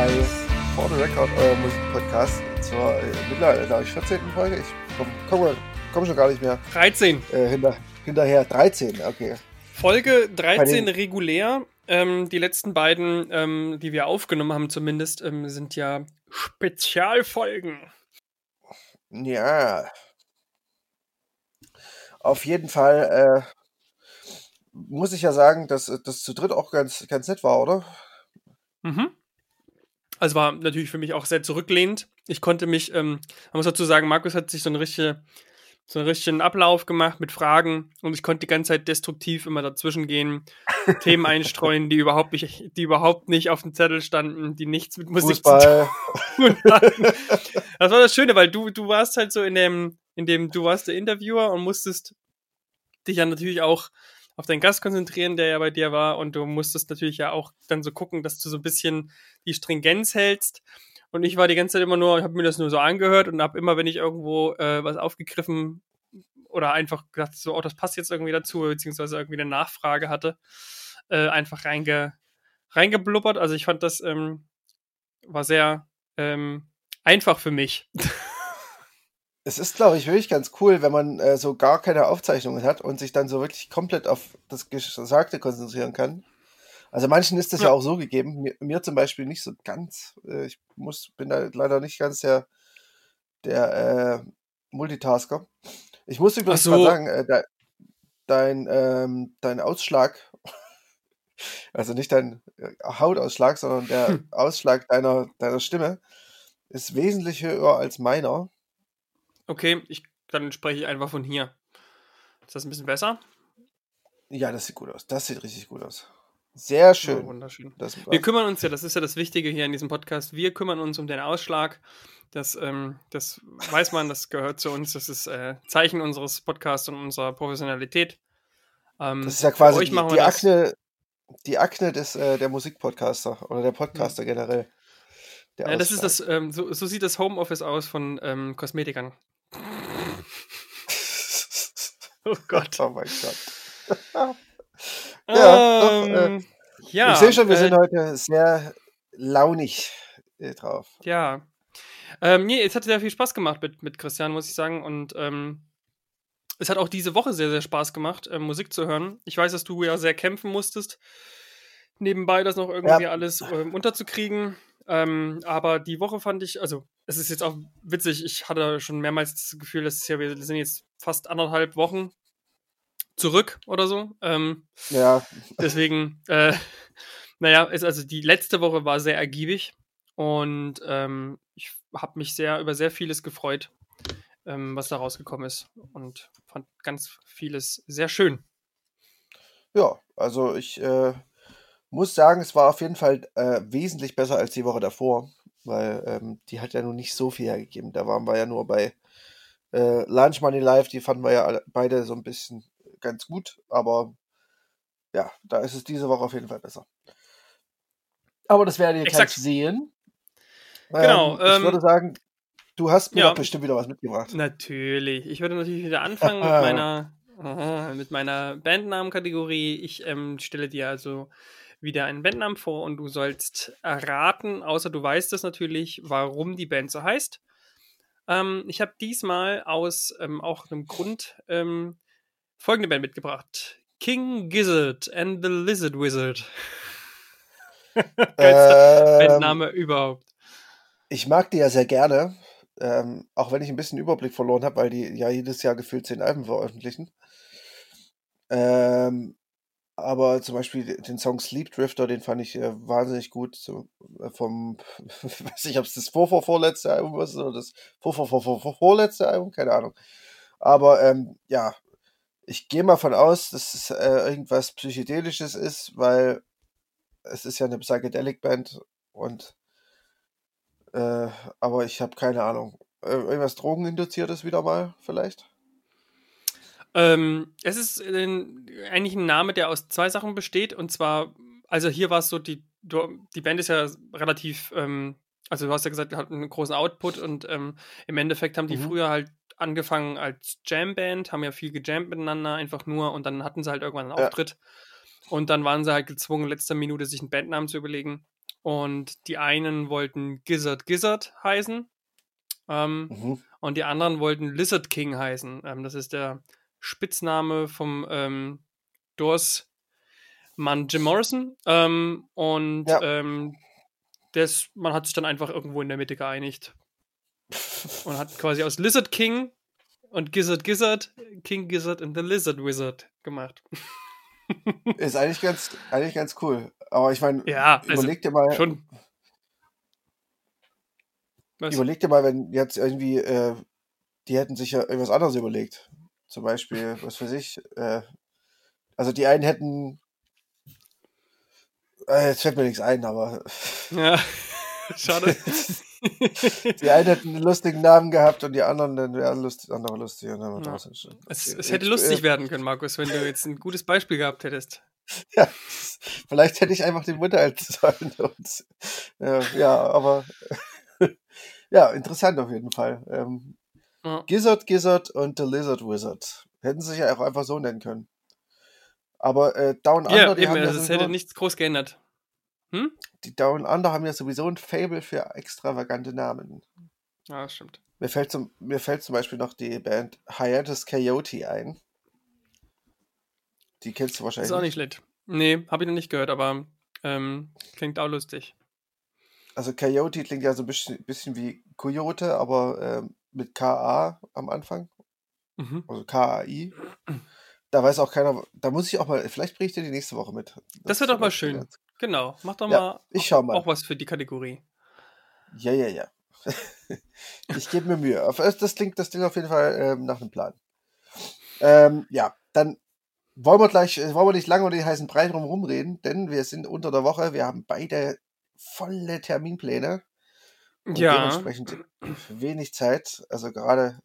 äh, bei For the Record, euer Musikpodcast zur äh, mittlerweile, glaube ich, 14. Folge. Ich komme komm, komm schon gar nicht mehr 13. äh, hinter, hinterher. 13, okay. Folge 13 den- regulär. Ähm, die letzten beiden, ähm, die wir aufgenommen haben zumindest, ähm, sind ja Spezialfolgen. Ja. Auf jeden Fall äh, muss ich ja sagen, dass das zu dritt auch ganz, ganz nett war, oder? Mhm. Also war natürlich für mich auch sehr zurücklehnend. Ich konnte mich, ähm, man muss dazu sagen, Markus hat sich so einen richtigen, so einen richtigen Ablauf gemacht mit Fragen und ich konnte die ganze Zeit destruktiv immer dazwischen gehen, Themen einstreuen, die überhaupt nicht, die überhaupt nicht auf dem Zettel standen, die nichts mit Musik zu Fußball. tun hatten. Das war das Schöne, weil du, du warst halt so in dem, in dem, du warst der Interviewer und musstest dich ja natürlich auch auf deinen Gast konzentrieren, der ja bei dir war, und du musstest natürlich ja auch dann so gucken, dass du so ein bisschen die Stringenz hältst. Und ich war die ganze Zeit immer nur, habe mir das nur so angehört und habe immer, wenn ich irgendwo äh, was aufgegriffen oder einfach gedacht, so, oh, das passt jetzt irgendwie dazu, beziehungsweise irgendwie eine Nachfrage hatte, äh, einfach reinge, reingeblubbert. Also ich fand das ähm, war sehr ähm, einfach für mich. Es ist, glaube ich, wirklich ganz cool, wenn man äh, so gar keine Aufzeichnungen hat und sich dann so wirklich komplett auf das Gesagte konzentrieren kann. Also manchen ist das ja, Ja. auch so gegeben. Mir, mir zum Beispiel nicht so ganz. Äh, ich muss, bin da leider nicht ganz der, der äh, Multitasker. Ich muss übrigens Ach mal so. sagen, äh, de, dein, ähm, dein Ausschlag, also nicht dein äh, Hautausschlag, sondern der Hm. Ausschlag deiner, deiner Stimme ist wesentlich höher als meiner. Okay, ich, dann spreche ich einfach von hier. Ist das ein bisschen besser? Ja, das sieht gut aus. Das sieht richtig gut aus. Sehr Ja, schön. wunderschön. Das, Wir kümmern uns ja, das ist ja das Wichtige hier in diesem Podcast, wir kümmern uns um den Ausschlag. Das, ähm, das weiß man, das gehört zu uns. Das ist äh, Zeichen unseres Podcasts und unserer Professionalität. Ähm, das ist ja quasi die, die Akne, die Akne des, äh, der Musikpodcaster oder der Podcaster generell. Der Ja, das ist das, ähm, so, so sieht das Homeoffice aus von ähm, Kosmetikern. Oh Gott. oh mein Gott. Ja, doch, äh, Ähm, ja, ich sehe schon, wir äh, sind heute sehr launig äh, drauf. Ja. Ähm, nee, es hat sehr viel Spaß gemacht mit, mit Christian, muss ich sagen. Und ähm, es hat auch diese Woche sehr, sehr Spaß gemacht, ähm, Musik zu hören. Ich weiß, dass du ja sehr kämpfen musstest, nebenbei das noch irgendwie Ja. alles ähm, unterzukriegen. Ähm, aber die Woche fand ich, also es ist jetzt auch witzig, ich hatte schon mehrmals das Gefühl, dass es ja, wir sind jetzt fast anderthalb Wochen zurück oder so. Ähm, Ja, Deswegen, äh, naja, ist also die letzte Woche war sehr ergiebig und ähm, ich habe mich sehr über sehr vieles gefreut, ähm, was da rausgekommen ist und fand ganz vieles sehr schön. ja, also ich äh, muss sagen, es war auf jeden Fall äh, wesentlich besser als die Woche davor, weil ähm, die hat ja nun nicht so viel hergegeben. Da waren wir ja nur bei äh, Lunch Money Live, die fanden wir ja alle, beide so ein bisschen ganz gut, aber ja, da ist es diese Woche auf jeden Fall besser. Aber das werdet ihr Exakt. gleich sehen. Genau, Ähm, ich ähm, würde sagen, du hast mir ja. bestimmt wieder was mitgebracht. Natürlich. Ich würde natürlich wieder anfangen mit meiner, aha, mit meiner Bandnamenkategorie. Ich ähm, stelle dir also wieder einen Bandnamen vor und du sollst erraten, außer du weißt es natürlich, warum die Band so heißt. Ähm, ich habe diesmal aus ähm, auch einem Grund ähm, folgende Band mitgebracht. King Gizzard and the Lizard Wizard. Geilster Ähm, Bandname überhaupt. Ich mag die ja sehr gerne, ähm, auch wenn ich ein bisschen Überblick verloren habe, weil die ja jedes Jahr gefühlt zehn Alben veröffentlichen. Ähm, aber zum Beispiel den Song Sleep Drifter, den fand ich äh, wahnsinnig gut. So, äh, vom, weiß nicht, ob es das vor, vor, vorletzte Album ist oder das vor, vor, vor, vor, vor, vorletzte Album, keine Ahnung. Aber ähm, ja, ich gehe mal von aus, dass es äh, irgendwas Psychedelisches ist, weil es ist ja eine Psychedelic Band und äh, aber ich habe keine Ahnung. Äh, irgendwas Drogeninduziertes wieder mal, vielleicht? Ähm, es ist eigentlich ein Name, der aus zwei Sachen besteht. Und zwar, also hier war es so, die, die Band ist ja relativ, ähm, also du hast ja gesagt, die hat einen großen Output und ähm, im Endeffekt haben die Mhm. früher halt angefangen als Jamband, haben ja viel gejammt miteinander, einfach nur und dann hatten sie halt irgendwann einen Ja. Auftritt. Und dann waren sie halt gezwungen, in letzter Minute sich einen Bandnamen zu überlegen. und die einen wollten Gizzard Gizzard heißen ähm, Mhm. und die anderen wollten Lizard King heißen. Ähm, das ist der Spitzname vom ähm, Doors-Mann Jim Morrison. Ähm, und Ja. ähm, das, man hat sich dann einfach irgendwo in der Mitte geeinigt und hat quasi aus Lizard King und Gizzard Gizzard King Gizzard and the Lizard Wizard gemacht. Ist eigentlich ganz, eigentlich ganz cool. Aber ich meine, Ja, also überleg dir mal, schon. Was? überleg dir mal, wenn jetzt irgendwie, äh, die hätten sich ja irgendwas anderes überlegt. Zum Beispiel, was weiß ich, äh, also die einen hätten, äh, jetzt fällt mir nichts ein, aber Ja, schade. die einen hätten einen lustigen Namen gehabt und die anderen, dann wären lustig, andere lustig. Und dann Ja. draußen. Es, es hätte ich- lustig äh, werden können, Markus, wenn du jetzt ein gutes Beispiel gehabt hättest. Ja, vielleicht hätte ich einfach den Mund halten sollen. Und, äh, ja, aber ja, interessant auf jeden Fall. Ähm, Ja. Gizzard, Gizzard und The Lizard Wizard. Hätten sie sich ja auch einfach so nennen können. Aber äh, Down Under, Ja, die, eben, also es hätte nichts groß geändert. Hm? die Down Under haben ja sowieso ein Fable für extravagante Namen. Ja, das stimmt. Mir fällt, zum, mir fällt zum Beispiel noch die Band Hiatus Coyote ein. Die kennst du Ist wahrscheinlich. auch nicht schlecht. Nee, habe ich noch nicht gehört, aber ähm, klingt auch lustig. Also Coyote klingt ja so ein bisschen, bisschen wie Coyote, aber ähm, mit KA am Anfang. Mhm. Also K-A-I. Da weiß auch keiner, da muss ich auch mal, vielleicht bringe ich dir die nächste Woche mit. Das wäre doch mal ist schön. Genau, mach doch Ja, mal ich schau mal. auch was für die Kategorie. Ja, ja, ja. ich gebe mir Mühe. Auf- Das klingt, das klingt auf jeden Fall ähm, nach einem Plan. Ähm, ja, dann wollen wir gleich, äh, wollen wir nicht lange um den heißen Brei drum rumreden, denn wir sind unter der Woche, wir haben beide volle Terminpläne und Ja, dementsprechend wenig Zeit. Also gerade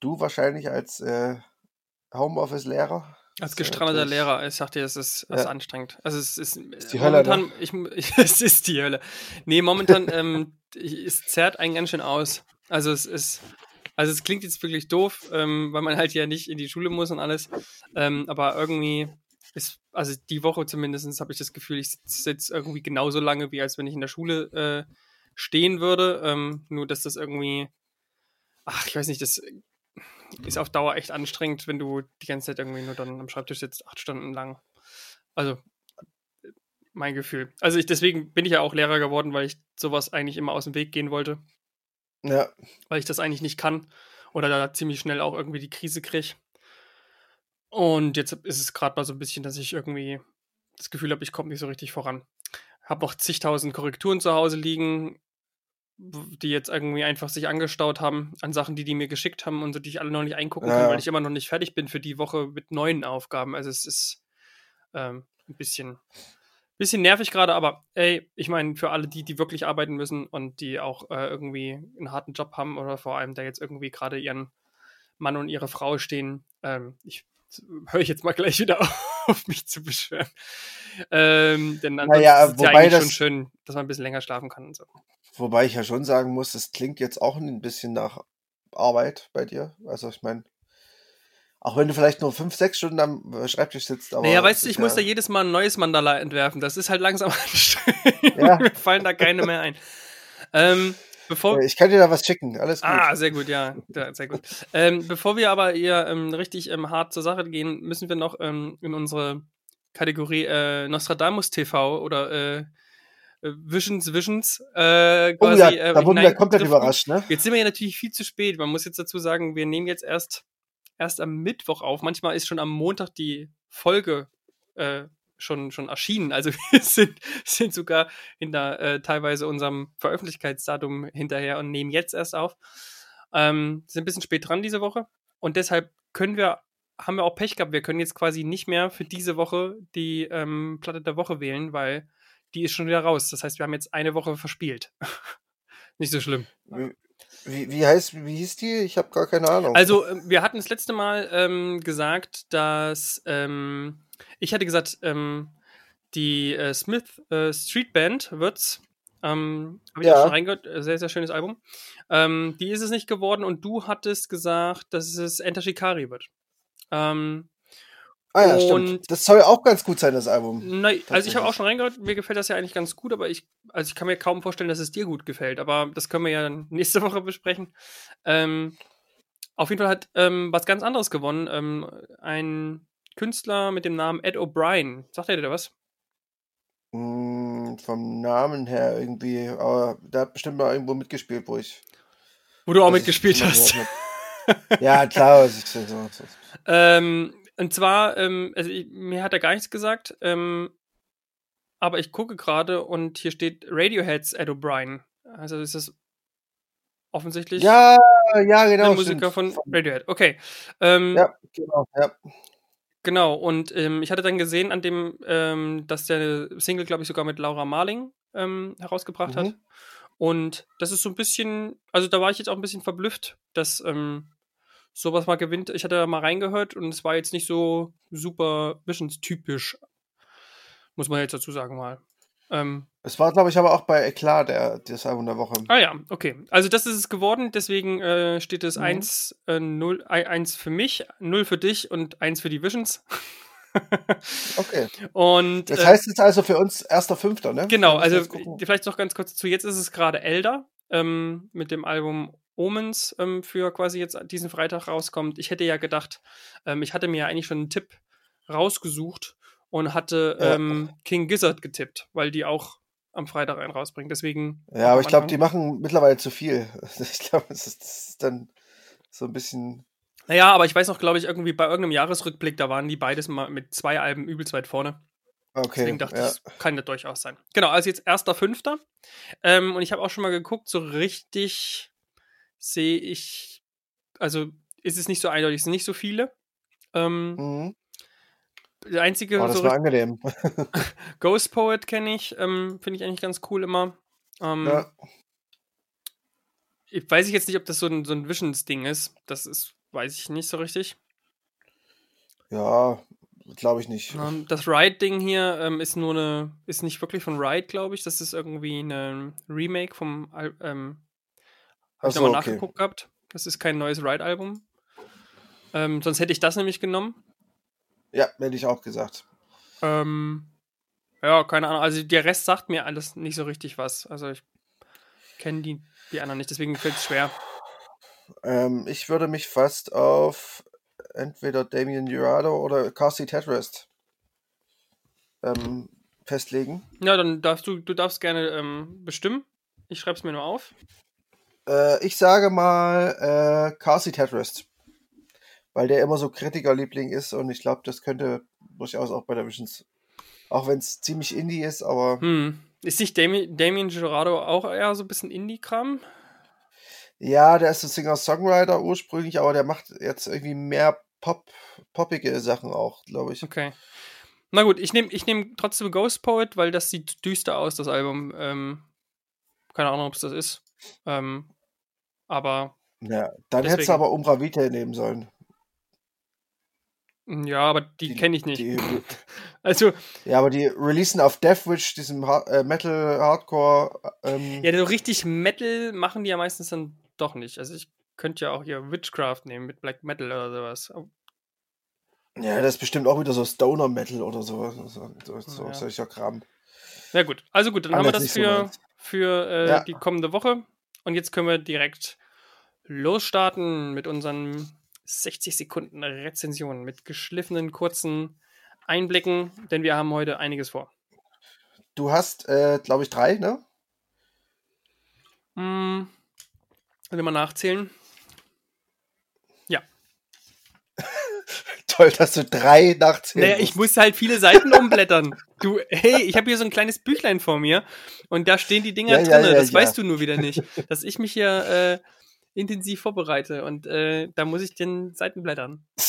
du wahrscheinlich als äh, Homeoffice-Lehrer. Als Ist ja gestrandeter Lehrer, ich sag dir, es ist, es ist Ja. anstrengend. Also es ist, die Hölle, ne? momentan, ich, ich, es ist die Hölle. Nee, momentan, ähm, es zerrt einen ganz schön aus. Also es ist, also es klingt jetzt wirklich doof, ähm, weil man halt ja nicht in die Schule muss und alles. Ähm, aber irgendwie ist, also die Woche zumindest habe ich das Gefühl, ich sitze irgendwie genauso lange, wie als wenn ich in der Schule äh, stehen würde. Ähm, nur dass das irgendwie, ach, ich weiß nicht, das ist auf Dauer echt anstrengend, wenn du die ganze Zeit irgendwie nur dann am Schreibtisch sitzt, acht Stunden lang. Also, mein Gefühl. Also ich, deswegen bin ich ja auch Lehrer geworden, weil ich sowas eigentlich immer aus dem Weg gehen wollte, Ja, weil ich das eigentlich nicht kann oder da ziemlich schnell auch irgendwie die Krise kriege. Und jetzt ist es gerade mal so ein bisschen, dass ich irgendwie das Gefühl habe, ich komme nicht so richtig voran. Habe noch zigtausend Korrekturen zu Hause liegen, die jetzt irgendwie einfach sich angestaut haben an Sachen, die die mir geschickt haben und so, die ich alle noch nicht eingucken Ja, kann, weil ich immer noch nicht fertig bin für die Woche mit neuen Aufgaben. Also es ist ähm, ein bisschen, bisschen nervig gerade, aber ey, ich meine, für alle die, die wirklich arbeiten müssen und die auch äh, irgendwie einen harten Job haben oder vor allem da jetzt irgendwie gerade ihren Mann und ihre Frau stehen, ähm, ich höre ich jetzt mal gleich wieder auf, mich zu beschweren. Ähm, denn ansonsten Naja, ist es ja wobei eigentlich schon das- schön, dass man ein bisschen länger schlafen kann und so. wobei ich ja schon sagen muss, es klingt jetzt auch ein bisschen nach Arbeit bei dir. Also ich meine, auch wenn du vielleicht nur fünf, sechs Stunden am äh, Schreibtisch sitzt, aber. naja, weißt du, ich muss da ja, jedes Mal ein neues Mandala entwerfen. Das ist halt langsam anstrengend. Ja. Mir fallen da keine mehr ein. Ähm, bevor, äh, Ich kann dir da was schicken, alles gut. Ah, sehr gut, ja. ja sehr gut. Ähm, bevor wir aber eher ähm, richtig ähm, hart zur Sache gehen, müssen wir noch ähm, in unsere Kategorie äh, Nostradamus TV oder äh, äh, Visions Visions äh, oh quasi. ja, äh, da wurden wir komplett überrascht, ne? Jetzt sind wir ja natürlich viel zu spät. Man muss jetzt dazu sagen, wir nehmen jetzt erst, erst am Mittwoch auf. Manchmal ist schon am Montag die Folge äh, schon, schon erschienen. Also wir sind, sind sogar hinter äh, teilweise unserem Veröffentlichkeitsdatum hinterher und nehmen jetzt erst auf. Ähm, sind ein bisschen spät dran diese Woche. Und deshalb können wir, haben wir auch Pech gehabt. Wir können jetzt quasi nicht mehr für diese Woche die ähm, Platte der Woche wählen, weil die ist schon wieder raus. Das heißt, wir haben jetzt eine Woche verspielt. nicht so schlimm. Wie, wie, heißt, wie hieß die? Ich habe gar keine Ahnung. Also, ähm, wir hatten das letzte Mal ähm, gesagt, dass ähm, ich hatte gesagt, ähm, die äh, Smith äh, Street Band wird's. Ähm, Habe ich Ja. auch schon reingehört. Äh, Sehr, sehr schönes Album. Ähm, die ist es nicht geworden und du hattest gesagt, dass es Enter Shikari wird. Ähm, Ah ja, Und- stimmt. Das soll auch ganz gut sein, das Album. Nein, also ich habe auch schon reingehört, mir gefällt das ja eigentlich ganz gut, aber ich, also ich kann mir kaum vorstellen, dass es dir gut gefällt, aber das können wir ja nächste Woche besprechen. Ähm, auf jeden Fall hat ähm, was ganz anderes gewonnen. Ähm, ein Künstler mit dem Namen Ed O'Brien. Sagt er dir was? Mm, vom Namen her irgendwie, aber der hat bestimmt mal irgendwo mitgespielt, wo ich. Wo du auch mitgespielt hast. Ja, klar. Ich, so, so. Ähm, und zwar, ähm, also ich, mir hat er gar nichts gesagt, ähm, aber ich gucke gerade und hier steht Radioheads Ed O'Brien. Also ist das offensichtlich Ja, ja, genau. ein Musiker stimmt. von Radiohead. Okay. Ähm, Ja, genau. Ja. Genau, und ähm, ich hatte dann gesehen an dem, ähm, dass der Single, glaube ich, sogar mit Laura Marling ähm, herausgebracht hat. Mhm. Und das ist so ein bisschen, also da war ich jetzt auch ein bisschen verblüfft, dass ähm, sowas mal gewinnt. Ich hatte da mal reingehört und es war jetzt nicht so super Visions-typisch, muss man jetzt dazu sagen mal. Ähm, Es war, glaube ich, aber auch bei Eklat, der, das Album der Woche. ah ja, okay. Also das ist es geworden, deswegen äh, steht es Mhm. 1, äh, 0, 1 für mich, 0 für dich und 1 für die Visions. Okay. und Das äh, heißt jetzt also für uns erster Fünfter, ne? Genau, also vielleicht noch ganz kurz dazu. Jetzt ist es gerade Elder ähm, mit dem Album Omens ähm, für quasi jetzt diesen Freitag rauskommt. Ich hätte ja gedacht, ähm, ich hatte mir ja eigentlich schon einen Tipp rausgesucht und hatte Ja. ähm, King Gizzard getippt, weil die auch am Freitag einen rausbringen. Deswegen. Ja, aber ich glaube, die machen mittlerweile zu viel. Ich glaube, es ist, ist dann so ein bisschen. Naja, aber ich weiß noch, glaube ich, irgendwie bei irgendeinem Jahresrückblick, da waren die beides mal mit zwei Alben übelst weit vorne. Okay. Deswegen dachte ja. ich, das kann das durchaus sein. Genau, also jetzt erster Fünfter. Ähm, und ich habe auch schon mal geguckt, so richtig sehe ich, also ist es nicht so eindeutig, es sind nicht so viele. Ähm, Mhm. Der einzige, Oh, das so war angenehm. Ghost Poet kenne ich, ähm, finde ich eigentlich ganz cool immer. Ähm, ja. ich weiß ich jetzt nicht, ob das so ein, so ein Visions-Ding ist. Das ist, weiß ich nicht so richtig. ja, glaube ich nicht. Ähm, das Ride-Ding hier ähm, ist nur eine, ist nicht wirklich von Ride, glaube ich. Das ist irgendwie ein Remake vom, ähm, Ach Hab ich so, nochmal okay. nachgeguckt gehabt. Das ist kein neues Ride-Album. Ähm, sonst hätte ich das nämlich genommen. Ja, hätte ich auch gesagt. Ähm, ja, keine Ahnung. Also der Rest sagt mir alles nicht so richtig was. Also ich kenne die, die anderen nicht, deswegen fällt es schwer. Ähm, ich würde mich fast auf entweder Damien Jurado oder Carsey Tetrist ähm, festlegen. Ja, dann darfst du, du darfst gerne ähm, bestimmen. Ich schreibe es mir nur auf. Äh, ich sage mal äh, Carsey Tetrist. Weil der immer so Kritikerliebling ist und ich glaube, das könnte durchaus auch bei der Visions, auch wenn es ziemlich indie ist, aber Hm. Ist nicht Dami Damien Gerardo auch eher so ein bisschen Indie-Kram? ja, der ist so Singer-Songwriter ursprünglich, aber der macht jetzt irgendwie mehr Pop, poppige Sachen auch, glaube ich. Okay. Na gut, ich nehme ich nehm trotzdem Ghost Poet, weil das sieht düster aus, das Album. Ähm, keine Ahnung, ob es das ist. Ähm, aber Ja, dann hättest du aber Umbra Vitae nehmen sollen. Ja, aber die, Die- kenne ich nicht. Die, Also, ja, aber die releasen auf Deathwish, diesem Har äh, Metal Hardcore. Ähm, ja, so richtig Metal machen die ja meistens dann doch nicht. Also ich könnte ja auch hier Witchcraft nehmen mit Black Metal oder sowas. Ja, das ist bestimmt auch wieder so Stoner Metal oder so. So, so, so Ja. solcher Kram. Ja gut, also gut, dann haben wir das nicht so für, für äh, Ja. die kommende Woche. Und jetzt können wir direkt losstarten mit unseren 60 Sekunden Rezensionen mit geschliffenen kurzen Einblicken, denn wir haben heute einiges vor. Du hast, äh, glaube ich, drei, ne? Hm, will mal nachzählen. Toll, dass du drei nachzählen Naja, ich muss halt viele Seiten umblättern. Du, hey, ich habe hier so ein kleines Büchlein vor mir und da stehen die Dinger Ja, ja, drin. ja, das ja. weißt du nur wieder nicht. Dass ich mich hier äh, intensiv vorbereite und äh, da muss ich den Seiten blättern.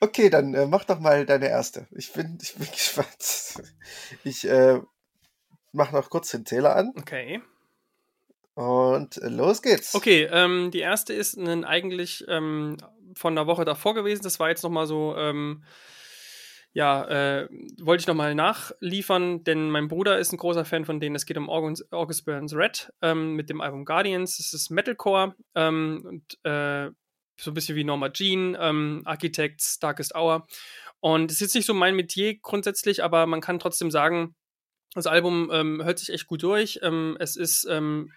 Okay, dann äh, mach doch mal deine erste. Ich bin, ich bin gespannt. Ich äh, mach noch kurz den Zähler an Okay. und äh, los geht's. Okay, ähm, die erste ist ein, eigentlich ähm, von der Woche davor gewesen. Das war jetzt nochmal so, ähm, ja, äh, wollte ich nochmal nachliefern, denn mein Bruder ist ein großer Fan von denen. Es geht um August, August Burns Red ähm, mit dem Album Guardians. Es ist Metalcore ähm, und äh, so ein bisschen wie Norma Jean, ähm, Architects, Darkest Hour. Und es ist jetzt nicht so mein Metier grundsätzlich, aber man kann trotzdem sagen, das Album ähm, hört sich echt gut durch. Ähm, es ist ähm,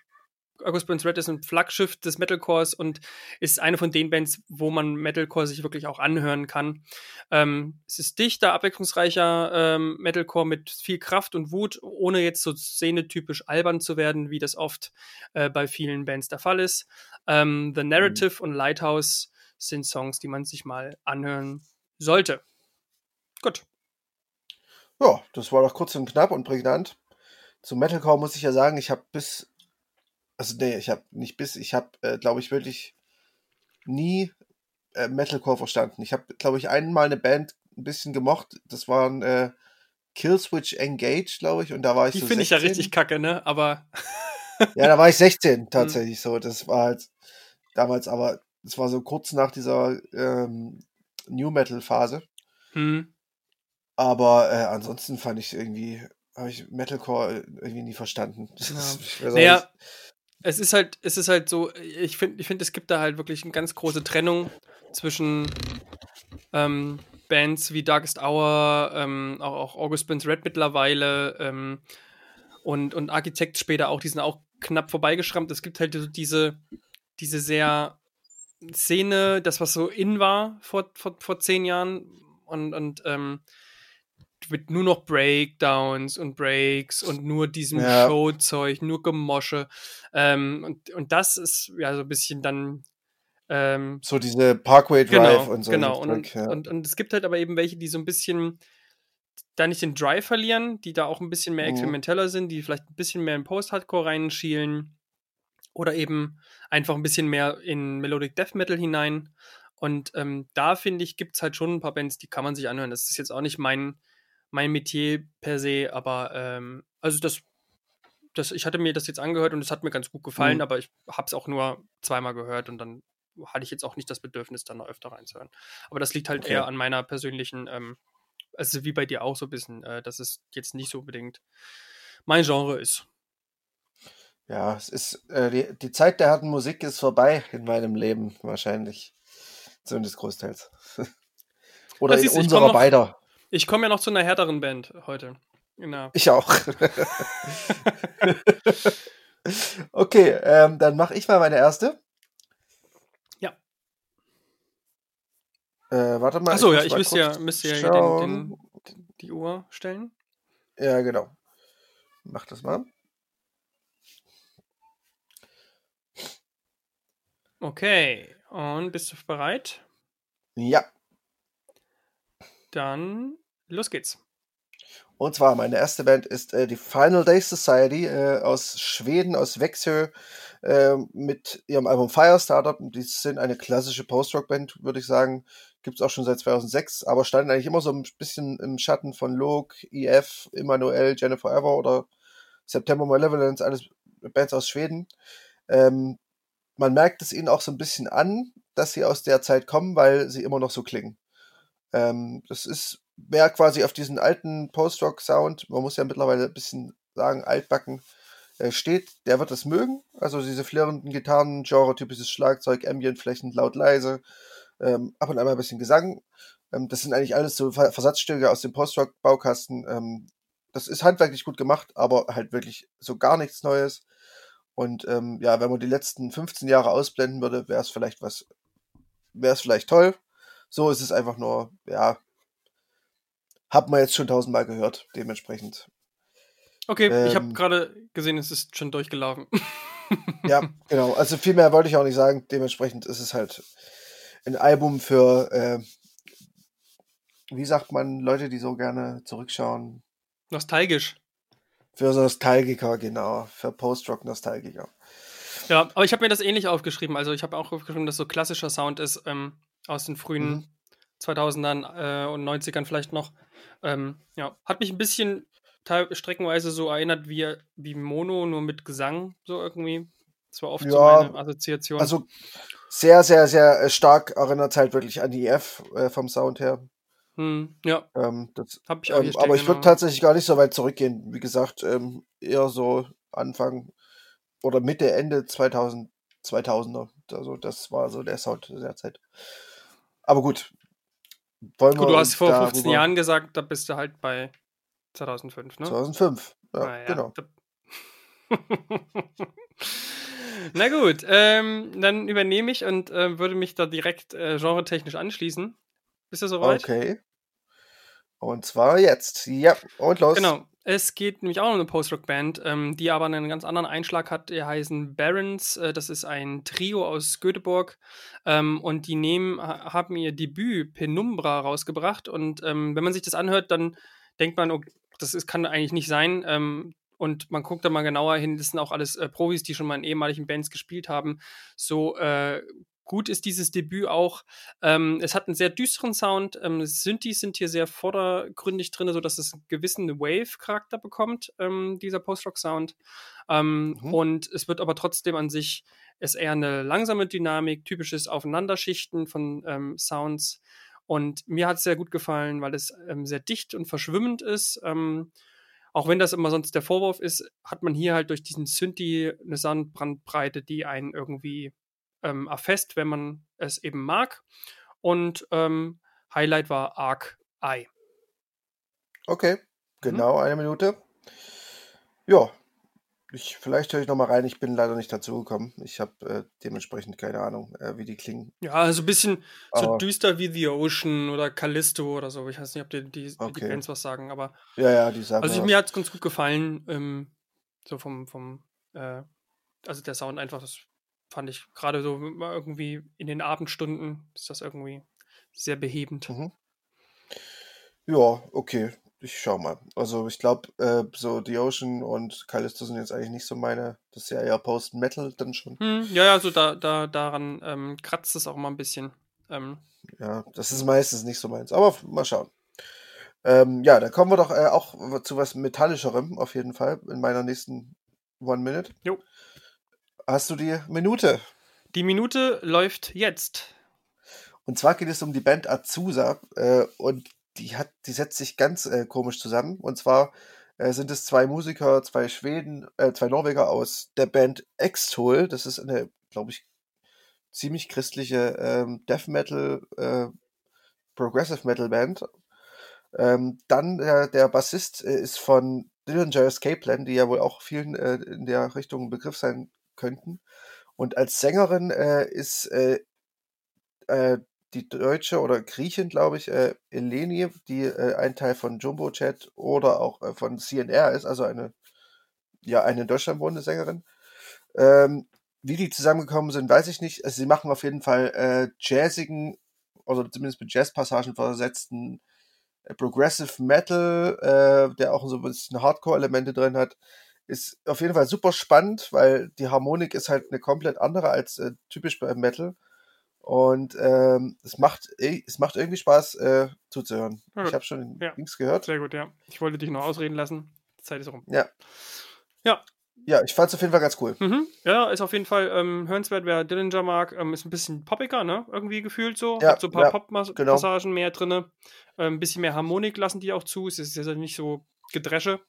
August Burns Red ist ein Flaggschiff des Metalcores und ist eine von den Bands, wo man Metalcore sich wirklich auch anhören kann. Ähm, es ist dichter, abwechslungsreicher ähm, Metalcore mit viel Kraft und Wut, ohne jetzt so szenetypisch albern zu werden, wie das oft äh, bei vielen Bands der Fall ist. Ähm, The Narrative mhm. und Lighthouse sind Songs, die man sich mal anhören sollte. Gut. Ja, das war doch kurz und knapp und prägnant. Zum Metalcore muss ich ja sagen, ich habe bis also nee, ich habe nicht bis, ich habe, äh, glaube ich, wirklich nie äh, Metalcore verstanden. Ich habe, glaube ich, einmal eine Band ein bisschen gemocht. Das waren äh, Killswitch Engage, glaube ich, und da war ich Die so finde ich ja richtig kacke, ne? Aber. ja, da war ich 16 hm. tatsächlich so. Das war halt damals, aber das war so kurz nach dieser ähm, New Metal Phase. Hm. Aber äh, ansonsten fand ich irgendwie, habe ich Metalcore irgendwie nie verstanden. Ja. naja, es ist halt, es ist halt so, ich finde, ich finde, es gibt da halt wirklich eine ganz große Trennung zwischen ähm, Bands wie Darkest Hour, ähm, auch, auch August Burns Red mittlerweile ähm, und, und Architect später auch, die sind auch knapp vorbeigeschrammt. Es gibt halt so diese, diese sehr Szene, das, was so in war vor, vor, vor zehn Jahren und, und ähm, mit nur noch Breakdowns und Breaks und nur diesem ja. Showzeug, nur Gemosche. Ähm, und, und das ist ja so ein bisschen dann. Ähm, so diese Parkway Drive genau, und so. Genau, und, und, ja. und, und, es gibt halt aber eben welche, die so ein bisschen da nicht den Drive verlieren, die da auch ein bisschen mehr mhm. experimenteller mhm. sind, die vielleicht ein bisschen mehr in Post-Hardcore reinschielen oder eben einfach ein bisschen mehr in Melodic Death Metal hinein. Und ähm, da finde ich, gibt es halt schon ein paar Bands, die kann man sich anhören. Das ist jetzt auch nicht mein, mein Metier per se, aber ähm, also das, das, ich hatte mir das jetzt angehört und es hat mir ganz gut gefallen, mhm. aber ich habe es auch nur zweimal gehört und dann hatte ich jetzt auch nicht das Bedürfnis, dann noch öfter reinzuhören. Aber das liegt halt okay. eher an meiner persönlichen, ähm, also wie bei dir auch so ein bisschen, äh, dass es jetzt nicht so unbedingt mein Genre ist. Ja, es ist äh, die, die Zeit der harten Musik ist vorbei in meinem Leben wahrscheinlich. Zumindest großteils. Oder in unserer beider. Ich komme ja noch zu einer härteren Band heute. Genau. Ich auch. okay, ähm, dann mache ich mal meine erste. Ja. Äh, warte mal. Achso, ja, ich müsste ja, müsste ja den, den, die Uhr stellen. Ja, genau. Mach das mal. Okay, und bist du bereit? Ja. Dann Los geht's. Und zwar, meine erste Band ist äh, die Final Day Society äh, aus Schweden, aus Växjö, äh, mit ihrem Album Firestarter. Die sind eine klassische Post-Rock-Band, würde ich sagen. Gibt es auch schon seit 2006, aber standen eigentlich immer so ein bisschen im Schatten von Log, EF, Immanuel, Jennifer Ever oder September Malevolence, alles Bands aus Schweden. Ähm, man merkt es ihnen auch so ein bisschen an, dass sie aus der Zeit kommen, weil sie immer noch so klingen. Ähm, das ist wer quasi auf diesen alten Post-Rock-Sound, man muss ja mittlerweile ein bisschen sagen, altbacken, äh, steht, der wird das mögen. Also diese flirrenden Gitarren, Genre-typisches Schlagzeug, Ambient-Flächen, laut, leise, ähm, ab und an mal ein bisschen Gesang. Ähm, das sind eigentlich alles so Versatzstücke aus dem Post-Rock-Baukasten. Ähm, das ist handwerklich gut gemacht, aber halt wirklich so gar nichts Neues. Und ähm, ja, wenn man die letzten 15 Jahre ausblenden würde, wäre es vielleicht was, wäre es vielleicht toll. So ist es einfach nur, ja, hat man jetzt schon tausendmal gehört, dementsprechend. Okay, ähm, ich habe gerade gesehen, es ist schon durchgelaufen. ja, genau. Also viel mehr wollte ich auch nicht sagen. Dementsprechend ist es halt ein Album für, äh, wie sagt man, Leute, die so gerne zurückschauen. Nostalgisch. Für Nostalgiker, genau. Für Post-Rock-Nostalgiker. Ja, aber ich habe mir das ähnlich aufgeschrieben. Also ich habe auch aufgeschrieben, dass so klassischer Sound ist ähm, aus den frühen mhm. 2000ern äh, und 90ern vielleicht noch. Ähm, ja, hat mich ein bisschen streckenweise so erinnert wie, wie Mono, nur mit Gesang, so irgendwie. Das war oft ja, so meine Assoziation. Also sehr, sehr, sehr äh, stark erinnert es halt wirklich an die EF äh, vom Sound her. Hm, ja. Ähm, das, Hab ich auch ähm, aber ich würde tatsächlich gar nicht so weit zurückgehen. Wie gesagt, ähm, eher so Anfang oder Mitte, Ende 2000, 2000er. Also das war so der Sound der Zeit. Aber gut. Wollen gut, du hast vor 15 Jahren gesagt, da bist du halt bei 2005, ne? 2005, ja, ah, ja. genau. Na gut, ähm, dann übernehme ich und äh, würde mich da direkt äh, genretechnisch anschließen. Bist du soweit? Okay. Und zwar jetzt. Ja, und los. Genau. Es geht nämlich auch um eine Post-Rock-Band, ähm, die aber einen ganz anderen Einschlag hat. Die heißen Barons. Äh, das ist ein Trio aus Göteborg. Ähm, und die nehmen, haben ihr Debüt Penumbra rausgebracht. Und ähm, wenn man sich das anhört, dann denkt man, oh, das ist, kann eigentlich nicht sein. Ähm, und man guckt da mal genauer hin, das sind auch alles äh, Profis, die schon mal in ehemaligen Bands gespielt haben. So äh, gut ist dieses Debüt auch. Ähm, es hat einen sehr düsteren Sound. Ähm, Synthes sind hier sehr vordergründig drin, sodass es einen gewissen Wave-Charakter bekommt, ähm, dieser Post-Rock-Sound. Ähm, mhm. Und es wird aber trotzdem an sich ist eher eine langsame Dynamik, typisches Aufeinanderschichten von ähm, Sounds. Und mir hat es sehr gut gefallen, weil es ähm, sehr dicht und verschwimmend ist. auch wenn das immer sonst der Vorwurf ist, hat man hier halt durch diesen Synthi eine Soundbrandbreite, die einen irgendwie ähm, erfasst, wenn man es eben mag. Und ähm, Highlight war Arc Eye. Okay, mhm. genau mhm. eine Minute. Ja, ich, vielleicht höre ich noch mal rein. Ich bin leider nicht dazu gekommen. Ich habe äh, dementsprechend keine Ahnung, äh, wie die klingen. Ja, also ein bisschen aber, so düster wie The Ocean oder Callisto oder so. Ich weiß nicht, ob die, die, okay. die Bands was sagen, aber. Ja, ja, die sagen. Also ich, mir hat es ganz gut gefallen. Ähm, so vom, vom äh, also der Sound einfach, das fand ich gerade so irgendwie in den Abendstunden ist das irgendwie sehr behebend. Mhm. Ja, okay. Ich schau mal. Also ich glaube, äh, so The Ocean und Callisto sind jetzt eigentlich nicht so meine. Das ist ja eher Post-Metal dann schon. Hm, ja, ja, so da, da, daran ähm, kratzt es auch mal ein bisschen. Ähm, ja, das ist meistens nicht so meins. Aber mal schauen. Ähm, ja, da kommen wir doch äh, auch zu was Metallischerem auf jeden Fall in meiner nächsten One Minute. Jo. Hast du die Minute? Die Minute läuft jetzt. Und zwar geht es um die Band Azusa äh, und die hat, die setzt sich ganz äh, komisch zusammen. Und zwar äh, sind es zwei Musiker, zwei Schweden, äh, zwei Norweger aus der Band Extol. Das ist eine, glaube ich, ziemlich christliche ähm, Death Metal, äh, Progressive Metal Band. Ähm, dann der, der Bassist äh, ist von Dillinger Escape Plan, die ja wohl auch vielen äh, in der Richtung ein Begriff sein könnten. Und als Sängerin äh, ist äh, äh, die Deutsche oder Griechin, glaube ich, äh, Eleni, die äh, ein Teil von Jumbo Chat oder auch äh, von CNR ist, also eine, ja, eine in Deutschland wohnende Sängerin. Ähm, wie die zusammengekommen sind, weiß ich nicht. Also sie machen auf jeden Fall äh, jazzigen, oder zumindest mit Jazzpassagen versetzten äh, Progressive Metal, äh, der auch so ein bisschen Hardcore-Elemente drin hat ist auf jeden Fall super spannend, weil die Harmonik ist halt eine komplett andere als äh, typisch beim Metal. Und ähm, es macht es macht irgendwie Spaß äh, zuzuhören. Ja, ich habe schon ja. Links gehört. Sehr gut, ja. Ich wollte dich noch ausreden lassen. Die Zeit ist rum. Ja. Ja. Ja, ich fand es auf jeden Fall ganz cool. Mhm. Ja, ist auf jeden Fall ähm, hörenswert, wer Dillinger mag. Ähm, ist ein bisschen poppiger, ne? Irgendwie gefühlt so. Ja, Hat so ein paar ja, Pop-Passagen genau. mehr drin. Ähm, ein bisschen mehr Harmonik lassen die auch zu. Es ist ja nicht so Gedresche.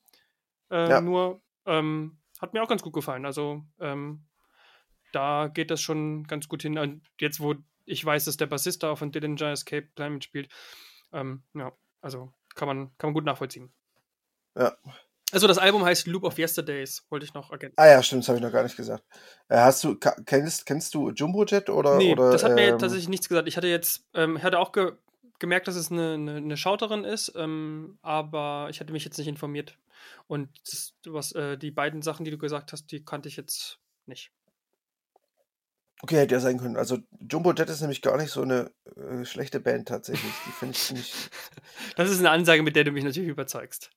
Äh, ja. Nur ähm, hat mir auch ganz gut gefallen. Also ähm, da geht das schon ganz gut hin. Und jetzt, wo ich weiß, dass der Bassist da auch von Dillinger Escape Plan mitspielt, ähm, ja, also kann man, kann man gut nachvollziehen. Ja. Also das Album heißt Loop of Yesterdays, wollte ich noch ergänzen. Ah ja, stimmt, das habe ich noch gar nicht gesagt. Äh, hast du, kennst, kennst du Jumbo Jet oder? Nee, oder, das hat mir ähm, tatsächlich nichts gesagt. Ich hatte jetzt, ähm, hatte auch ge gemerkt, dass es eine, eine, eine Schauterin ist, ähm, aber ich hatte mich jetzt nicht informiert. Und das, was, äh, die beiden Sachen, die du gesagt hast, die kannte ich jetzt nicht. Okay, hätte ja sein können. Also Jumbo Jet ist nämlich gar nicht so eine äh, schlechte Band tatsächlich. Die finde ich nicht. das ist eine Ansage, mit der du mich natürlich überzeugst.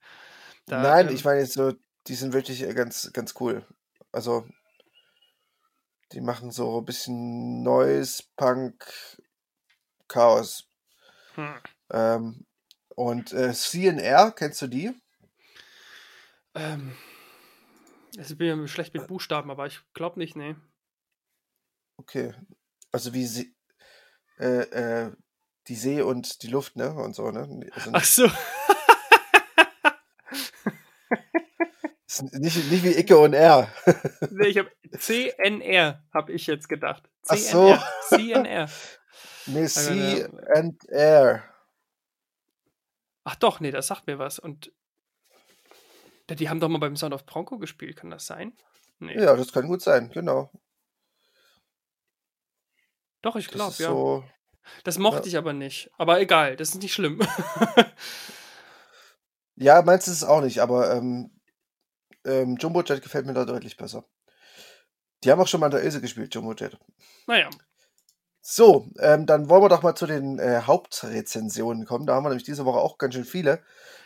Da, Nein, ähm, ich meine jetzt so, die sind wirklich äh, ganz, ganz cool. Also, die machen so ein bisschen Noise, Punk, Chaos. Hm. Ähm, und äh, CNR, kennst du die? Ähm, ich bin ja schlecht mit Buchstaben, aber ich glaube nicht, nee. Okay. Also wie sie, äh, äh, die See und die Luft, ne? Und so, ne? Also, Ach so. Nicht, nicht wie Icke und R. nee, ich habe CNR, habe ich jetzt gedacht. CNR. Ach so. CNR. Nee, C and R. Ach doch, nee, das sagt mir was. Und die haben doch mal beim Sound of Bronco gespielt, kann das sein? Nee. Ja, das kann gut sein, genau. Doch, ich glaube, ja. So, das mochte ja. ich aber nicht. Aber egal, das ist nicht schlimm. ja, meinst du es auch nicht, aber ähm, ähm, Jumbo Jet gefällt mir da deutlich besser. Die haben auch schon mal in der Ilse gespielt, Jumbo Jet. Naja. So, ähm, dann wollen wir doch mal zu den äh, Hauptrezensionen kommen. Da haben wir nämlich diese Woche auch ganz schön viele.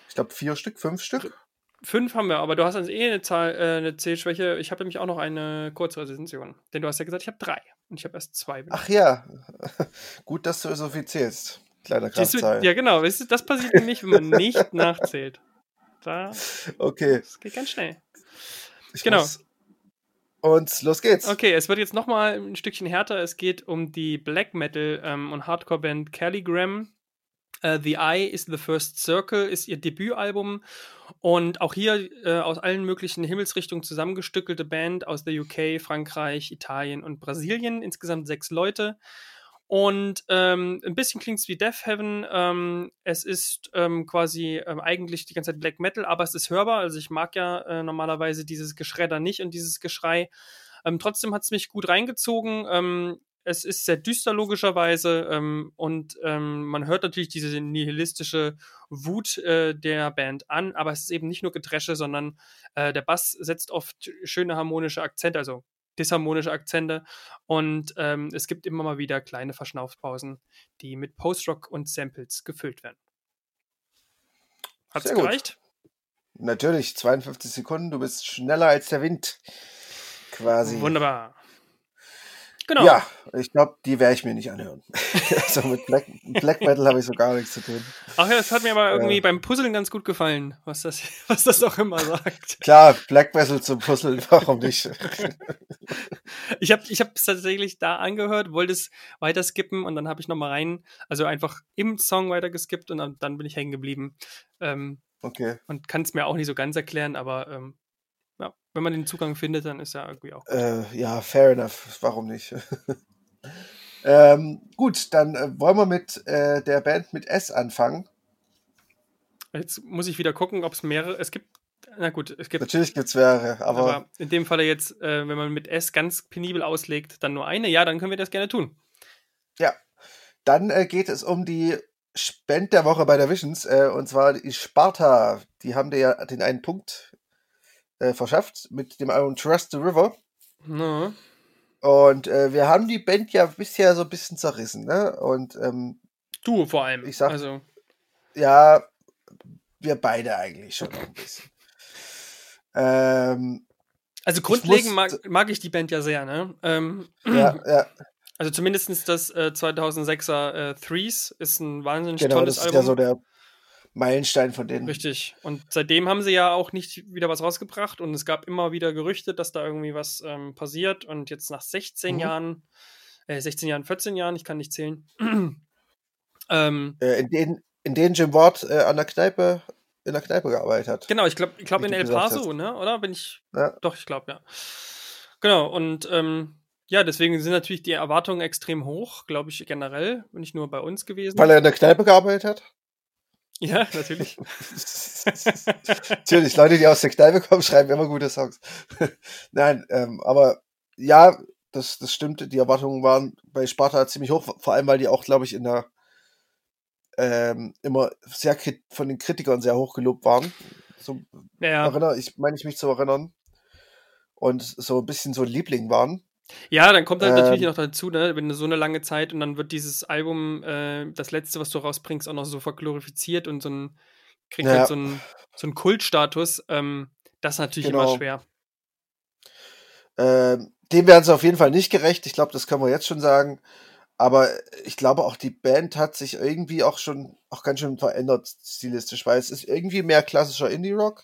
Ich glaube, vier Stück, fünf Stück. Fünf haben wir, aber du hast also eh eine Zahl, äh, eine Zählschwäche. Ich habe nämlich auch noch eine Kurzrezension. Denn du hast ja gesagt, ich habe drei. Und ich habe erst zwei. Ach ja. Gut, dass du so viel zählst. Kleiner Kraftzahl. Ja, genau. Das passiert nämlich, wenn man nicht nachzählt. Da. Okay. Das geht ganz schnell. Ich genau. Und los geht's. Okay, es wird jetzt nochmal ein Stückchen härter. Es geht um die Black Metal ähm, und Hardcore-Band Calligram. Uh, the Eye is the First Circle ist ihr Debütalbum und auch hier äh, aus allen möglichen Himmelsrichtungen zusammengestückelte Band aus der UK, Frankreich, Italien und Brasilien. Insgesamt sechs Leute. Und ähm, ein bisschen klingt es wie Death Heaven. Ähm, es ist ähm, quasi ähm, eigentlich die ganze Zeit Black Metal, aber es ist hörbar. Also ich mag ja äh, normalerweise dieses Geschredder nicht und dieses Geschrei. Ähm, trotzdem hat es mich gut reingezogen. Es ist sehr düster logischerweise ähm, und ähm, man hört natürlich diese nihilistische Wut äh, der Band an, aber es ist eben nicht nur Getresche, sondern äh, der Bass setzt oft schöne harmonische Akzente, also disharmonische Akzente und ähm, es gibt immer mal wieder kleine Verschnaufpausen, die mit Post-Rock und Samples gefüllt werden. Hat es gereicht? Natürlich, 52 Sekunden, du bist schneller als der Wind. Quasi. Wunderbar. Genau. Ja, ich glaube, die werde ich mir nicht anhören. also mit Black, Black Metal habe ich so gar nichts zu tun. Ach ja, es hat mir aber irgendwie äh, beim Puzzeln ganz gut gefallen, was das, was das auch immer sagt. Klar, Black Metal zum Puzzeln, warum nicht? ich habe ich es tatsächlich da angehört, wollte es weiter skippen und dann habe ich nochmal rein, also einfach im Song weiter geskippt und dann, dann bin ich hängen geblieben. Ähm, okay. Und kann es mir auch nicht so ganz erklären, aber ähm, wenn man den Zugang findet, dann ist ja irgendwie auch. Äh, ja, fair enough. Warum nicht? ähm, gut, dann äh, wollen wir mit äh, der Band mit S anfangen. Jetzt muss ich wieder gucken, ob es mehrere. Es gibt. Na gut, es gibt. Natürlich gibt es mehrere, aber, aber. in dem Falle jetzt, äh, wenn man mit S ganz penibel auslegt, dann nur eine. Ja, dann können wir das gerne tun. Ja. Dann äh, geht es um die Spend der Woche bei der Visions, äh, und zwar die Sparta. Die haben dir ja den einen Punkt äh, verschafft mit dem Album Trust the River. No. Und äh, wir haben die Band ja bisher so ein bisschen zerrissen, ne? Und ähm, du vor allem. Ich sag, also. ja, wir beide eigentlich schon ein bisschen. Ähm, also grundlegend mag, mag, ich die Band ja sehr, ne? Ähm, ja, ja. Also zumindest das äh, 2006er äh, Threes ist ein wahnsinnig genau, tolles das Album. Ist ja so der Meilenstein von denen. Richtig. Und seitdem haben sie ja auch nicht wieder was rausgebracht und es gab immer wieder Gerüchte, dass da irgendwie was ähm, passiert. Und jetzt nach 16 mhm. Jahren, äh, 16 Jahren, 14 Jahren, ich kann nicht zählen. ähm, äh, in, denen, in denen Jim Ward äh, an der Kneipe in der Kneipe gearbeitet hat. Genau, ich glaube ich glaub in El Paso, ne? Oder bin ich. Ja. Doch, ich glaube, ja. Genau, und ähm, ja, deswegen sind natürlich die Erwartungen extrem hoch, glaube ich, generell, nicht nur bei uns gewesen. Weil er in der Kneipe gearbeitet hat? Ja, natürlich. natürlich, Leute, die aus der Kneipe kommen, schreiben immer gute Songs. Nein, ähm, aber ja, das, das stimmt. Die Erwartungen waren bei Sparta ziemlich hoch, vor allem, weil die auch, glaube ich, in der ähm, immer sehr von den Kritikern sehr hoch gelobt waren. So ja. erinnere, ich meine ich mich zu erinnern. Und so ein bisschen so ein Liebling waren. Ja, dann kommt halt ähm, natürlich noch dazu, ne, wenn du so eine lange Zeit und dann wird dieses Album, äh, das letzte, was du rausbringst, auch noch so verglorifiziert und so ein, kriegt ja. halt so einen so einen Kultstatus. Ähm, das ist natürlich genau. immer schwer. Ähm, dem werden sie auf jeden Fall nicht gerecht. Ich glaube, das können wir jetzt schon sagen. Aber ich glaube auch, die Band hat sich irgendwie auch schon auch ganz schön verändert stilistisch, weil es ist irgendwie mehr klassischer Indie-Rock.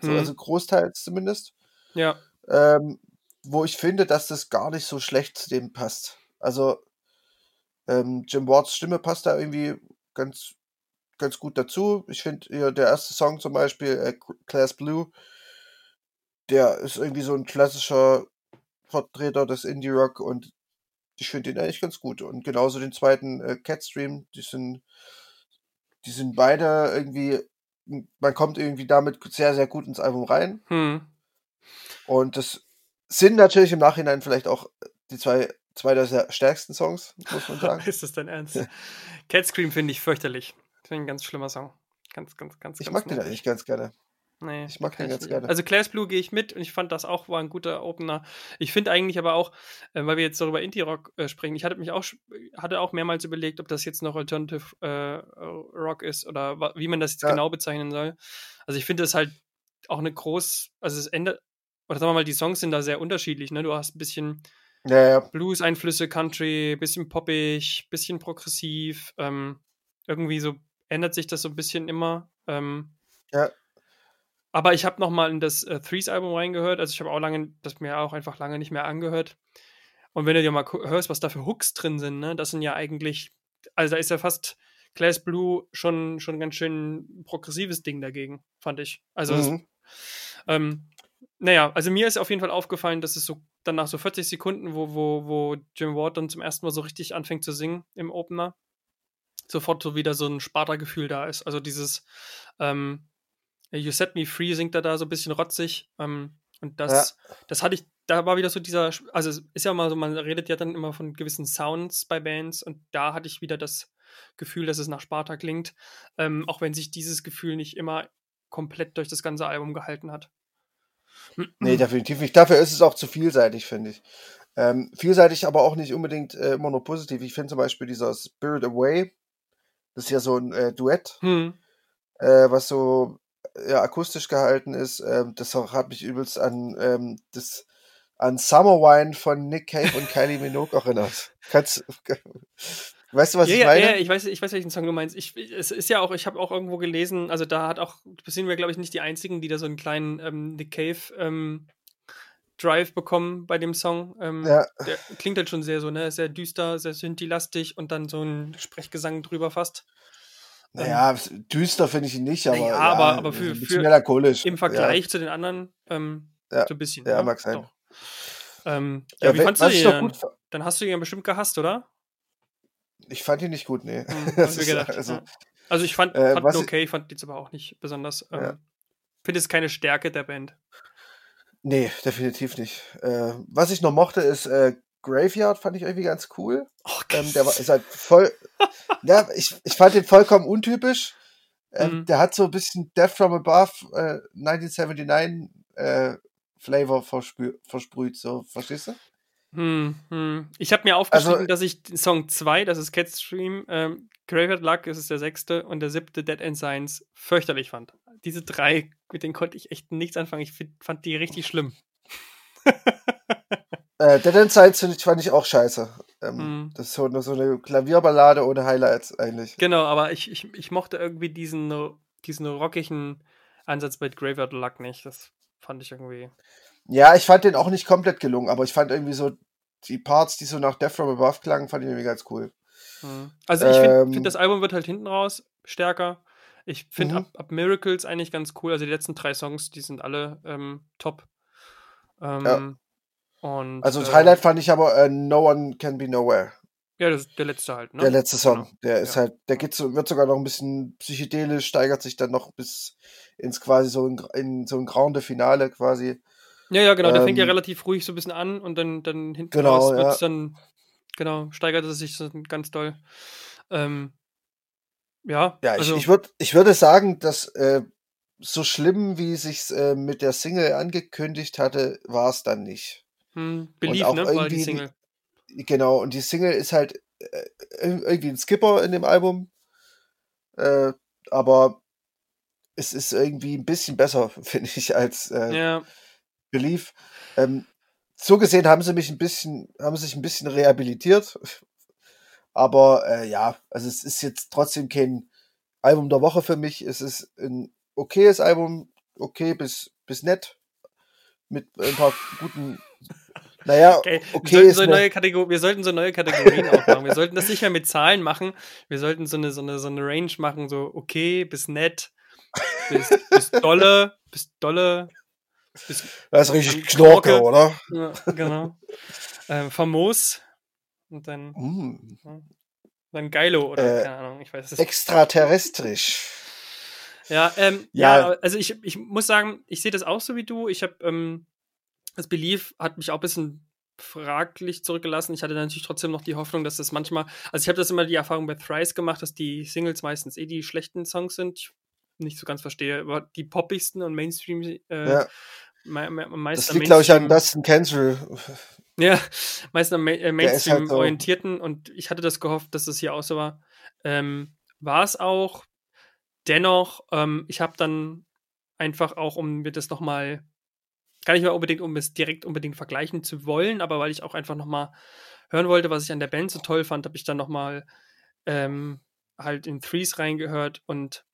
So, hm. Also großteils zumindest. Ja. Ähm, wo ich finde, dass das gar nicht so schlecht zu dem passt. Also ähm, Jim Wards Stimme passt da irgendwie ganz, ganz gut dazu. Ich finde der erste Song zum Beispiel, äh, Class Blue, der ist irgendwie so ein klassischer Vertreter des Indie-Rock und ich finde ihn eigentlich ganz gut. Und genauso den zweiten äh, Catstream, die sind, die sind beide irgendwie, man kommt irgendwie damit sehr, sehr gut ins Album rein. Hm. Und das sind natürlich im Nachhinein vielleicht auch die zwei, zwei der stärksten Songs, muss man sagen. ist das dein Ernst? Cat Scream finde ich fürchterlich. Finde ich ein ganz schlimmer Song. Ganz, ganz, ganz, ich ganz mag den eigentlich ganz gerne. Nee, Ich mag den ganz gerne. Also Class Blue gehe ich mit und ich fand das auch war ein guter Opener. Ich finde eigentlich aber auch, äh, weil wir jetzt darüber Indie-Rock äh, sprechen, ich hatte mich auch hatte auch mehrmals überlegt, ob das jetzt noch Alternative äh, Rock ist oder wie man das jetzt Ja. genau bezeichnen soll. Also ich finde es halt auch eine groß, also es ändert, oder sagen wir mal, die Songs sind da sehr unterschiedlich. Ne? Du hast ein bisschen Ja, ja. Blues-Einflüsse, Country, bisschen poppig, bisschen progressiv. Ähm, irgendwie so ändert sich das so ein bisschen immer. Ähm, Ja. aber ich habe noch mal in das äh, Threes-Album reingehört. Also ich habe auch lange, das mir auch einfach lange nicht mehr angehört. Und wenn du dir mal hörst, was da für Hooks drin sind, ne, das sind ja eigentlich, also da ist ja fast Class Blue schon schon ganz schön progressives Ding dagegen, fand ich. Also Mhm. ähm, naja, also mir ist auf jeden Fall aufgefallen, dass es so dann nach so 40 Sekunden, wo, wo, wo Jim Ward dann zum ersten Mal so richtig anfängt zu singen im Opener, sofort so wieder so ein Sparta-Gefühl da ist. Also dieses ähm, You Set Me Free singt er da so ein bisschen rotzig. Ähm, und das, das hatte ich, da war wieder so dieser, also es ist ja mal so, man redet ja dann immer von gewissen Sounds bei Bands und da hatte ich wieder das Gefühl, dass es nach Sparta klingt, ähm, auch wenn sich dieses Gefühl nicht immer komplett durch das ganze Album gehalten hat. Nee, definitiv nicht. Dafür ist es auch zu vielseitig, finde ich. Ähm, vielseitig, aber auch nicht unbedingt äh, immer nur positiv. Ich finde zum Beispiel dieser Spirit Away, das ist ja so ein äh, Duett, Hm. äh, was so ja, akustisch gehalten ist. Ähm, das hat mich übelst an ähm, das an Summer Wine von Nick Cave und Kylie Minogue erinnert. Kannst, weißt du, was ja, ich ja, meine? ja, ich weiß, ich weiß, welchen Song du meinst. Ich, es ist ja auch, ich habe auch irgendwo gelesen, also da hat auch, sind wir, glaube ich, nicht die einzigen, die da so einen kleinen ähm, Nick Cave ähm, Drive bekommen bei dem Song. Ähm, Ja. Der klingt halt schon sehr so, ne? Sehr düster, sehr synthi-lastig und dann so ein Sprechgesang drüber fast. Naja, düster finde ich ihn nicht, aber, Naja, aber- aber für- ein bisschen für- melancholisch. Im Vergleich zu den anderen ähm, Ja. so ein bisschen. Ja, ne? mag sein. Ähm, Ja, ja, wie fandst du den Dann hast du ihn ja bestimmt gehasst, oder? Ich fand ihn nicht gut, nee. Hm, hab mir ist, gedacht, also, ja. Also ich fand, äh, fand ihn ich- okay, fand jetzt aber auch nicht besonders. Ähm, Ja. Finde es keine Stärke der Band. Nee, definitiv nicht. Äh, was ich noch mochte, ist äh, Graveyard, fand ich irgendwie ganz cool. Oh, Ähm, der war, ist halt voll. ja, ich, ich fand den vollkommen untypisch. Ähm, Mhm. Der hat so ein bisschen Death from Above äh, 1979 äh, Flavor versprüht, so, verstehst du? Hm, hm. Ich habe mir aufgeschrieben, Also- dass ich den Song 2, das ist Catstream, ähm, Graveyard Luck, das ist der sechste, und der siebte Dead End Science fürchterlich fand. Diese drei, mit denen konnte ich echt nichts anfangen. Ich find, fand die richtig schlimm. Äh, Dead End Science find ich- fand ich auch scheiße. Ähm, Mhm. Das ist so eine, so eine Klavierballade ohne Highlights eigentlich. Genau, aber ich, ich, ich mochte irgendwie diesen, diesen rockigen Ansatz bei Graveyard Luck nicht. Das fand ich irgendwie. Ja, ich fand den auch nicht komplett gelungen, aber ich fand irgendwie so die Parts, die so nach Death from Above klangen, fand ich irgendwie ganz cool. Hm. Also ich finde, Ähm. find, das Album wird halt hinten raus stärker. Ich finde ab, ab Miracles eigentlich ganz cool. Also die letzten drei Songs, die sind alle ähm, top. Ähm, Und, Also das äh, Highlight fand ich aber äh, No One Can Be Nowhere. Ja, das ist der letzte halt, ne? Der letzte Song. Genau. Der ist Ja. halt, der geht so, wird sogar noch ein bisschen psychedelisch, steigert sich dann noch bis ins quasi so in, in so ein grande Finale quasi. Ja, ja, genau. Der fängt ja Ähm, relativ ruhig so ein bisschen an und dann, dann hinten Genau, raus wird ja. dann, genau, steigert es sich so ganz doll. Ähm, ja, Ja, ich, also, ich, würd, ich würde sagen, dass äh, so schlimm, wie sich's äh, mit der Single angekündigt hatte, war es dann nicht. hm, auch ne, war die Single. Genau, und die Single ist halt äh, irgendwie ein Skipper in dem Album. Äh, aber es ist irgendwie ein bisschen besser, finde ich, als äh, Ja, Belief. Ähm, so gesehen haben sie mich ein bisschen, haben sich ein bisschen rehabilitiert. Aber äh, ja, also es ist jetzt trotzdem kein Album der Woche für mich. Es ist ein okayes Album, okay bis, bis nett. Mit ein paar guten. Naja, okay. okay wir, sollten so neue Kategor wir sollten so neue Kategorien auch machen. Wir sollten das nicht mehr mit Zahlen machen. Wir sollten so eine, so eine, so eine Range machen, so okay bis nett, bis, bis dolle, bis dolle. Das ist richtig Knorke, oder? Ja, genau. ähm, famos. Und dann, Mm. dann Geilo oder Äh, keine Ahnung, ich weiß es Extraterrestrisch. Ja, ähm, ja. Ja. also ich, ich muss sagen, ich sehe das auch so wie du. Ich habe ähm, das Belief hat mich auch ein bisschen fraglich zurückgelassen. Ich hatte natürlich trotzdem noch die Hoffnung, dass das manchmal, also ich habe das immer die Erfahrung bei Thrice gemacht, dass die Singles meistens eh die schlechten Songs sind. Ich nicht so ganz verstehe, aber die poppigsten und Mainstream äh, Ja. me Das liegt, glaube ich, an Dustin Cancel. Ja, meistens am Ma äh, ist halt so. Mainstream-orientierten und ich hatte das gehofft, dass das hier auch so war. Ähm, war es auch. Dennoch, ähm, ich habe dann einfach auch, um mir das nochmal, gar nicht mehr unbedingt, um es direkt unbedingt vergleichen zu wollen, aber weil ich auch einfach nochmal hören wollte, was ich an der Band so toll fand, habe ich dann nochmal ähm, halt in Threes reingehört und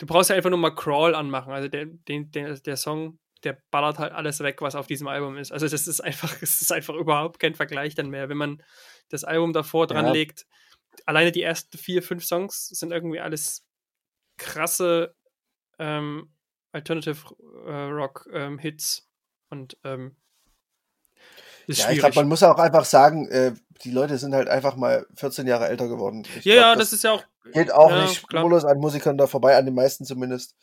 du brauchst ja einfach nur mal Crawl anmachen. Also der, den, der, der Song, der ballert halt alles weg, was auf diesem Album ist. Also das ist einfach, es ist einfach überhaupt kein Vergleich dann mehr. Wenn man das Album davor dran Ja. legt, alleine die ersten vier, fünf Songs sind irgendwie alles krasse ähm, Alternative äh, Rock ähm, Hits und ähm, ist Ja, ich schwierig. glaube, man muss auch einfach sagen, äh, die Leute sind halt einfach mal 14 Jahre älter geworden. Ich ja, glaub, ja, das ist ja auch geht auch ja, nicht spurlos an Musikern da vorbei, an den meisten zumindest.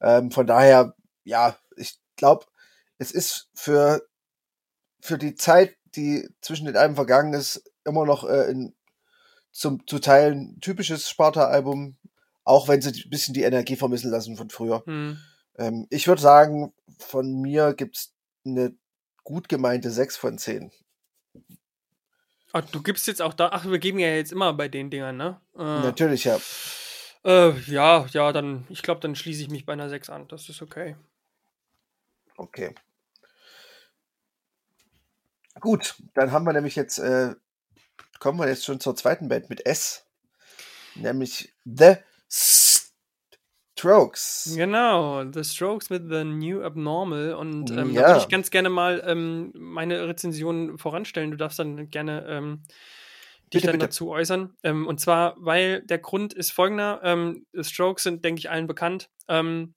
Ähm, von daher, ja, ich glaube, es ist für, für die Zeit, die zwischen den Alben vergangen ist, immer noch äh, in, zum, zu Teilen typisches Sparta-Album, auch wenn sie ein bisschen die Energie vermissen lassen von früher. hm, Ähm, ich würde sagen, von mir gibt's eine gut gemeinte 6 von 10. Ah, du gibst jetzt auch da, ach, wir geben ja jetzt immer bei den Dingern, ne? Äh, Natürlich, ja. Äh, ja, ja, dann, ich glaube, dann schließe ich mich bei einer 6 an. Das ist okay. Okay. Gut, dann haben wir nämlich jetzt, äh, kommen wir jetzt schon zur zweiten Band mit S, nämlich The Strokes. Genau, The Strokes mit The New Abnormal. Und ähm, da Ja. würde ich ganz gerne mal ähm, meine Rezension voranstellen. Du darfst dann gerne ähm, dich Bitte, dann bitte. dazu äußern. Ähm, und zwar, weil der Grund ist folgender: ähm, The Strokes sind, denke ich, allen bekannt. Ähm,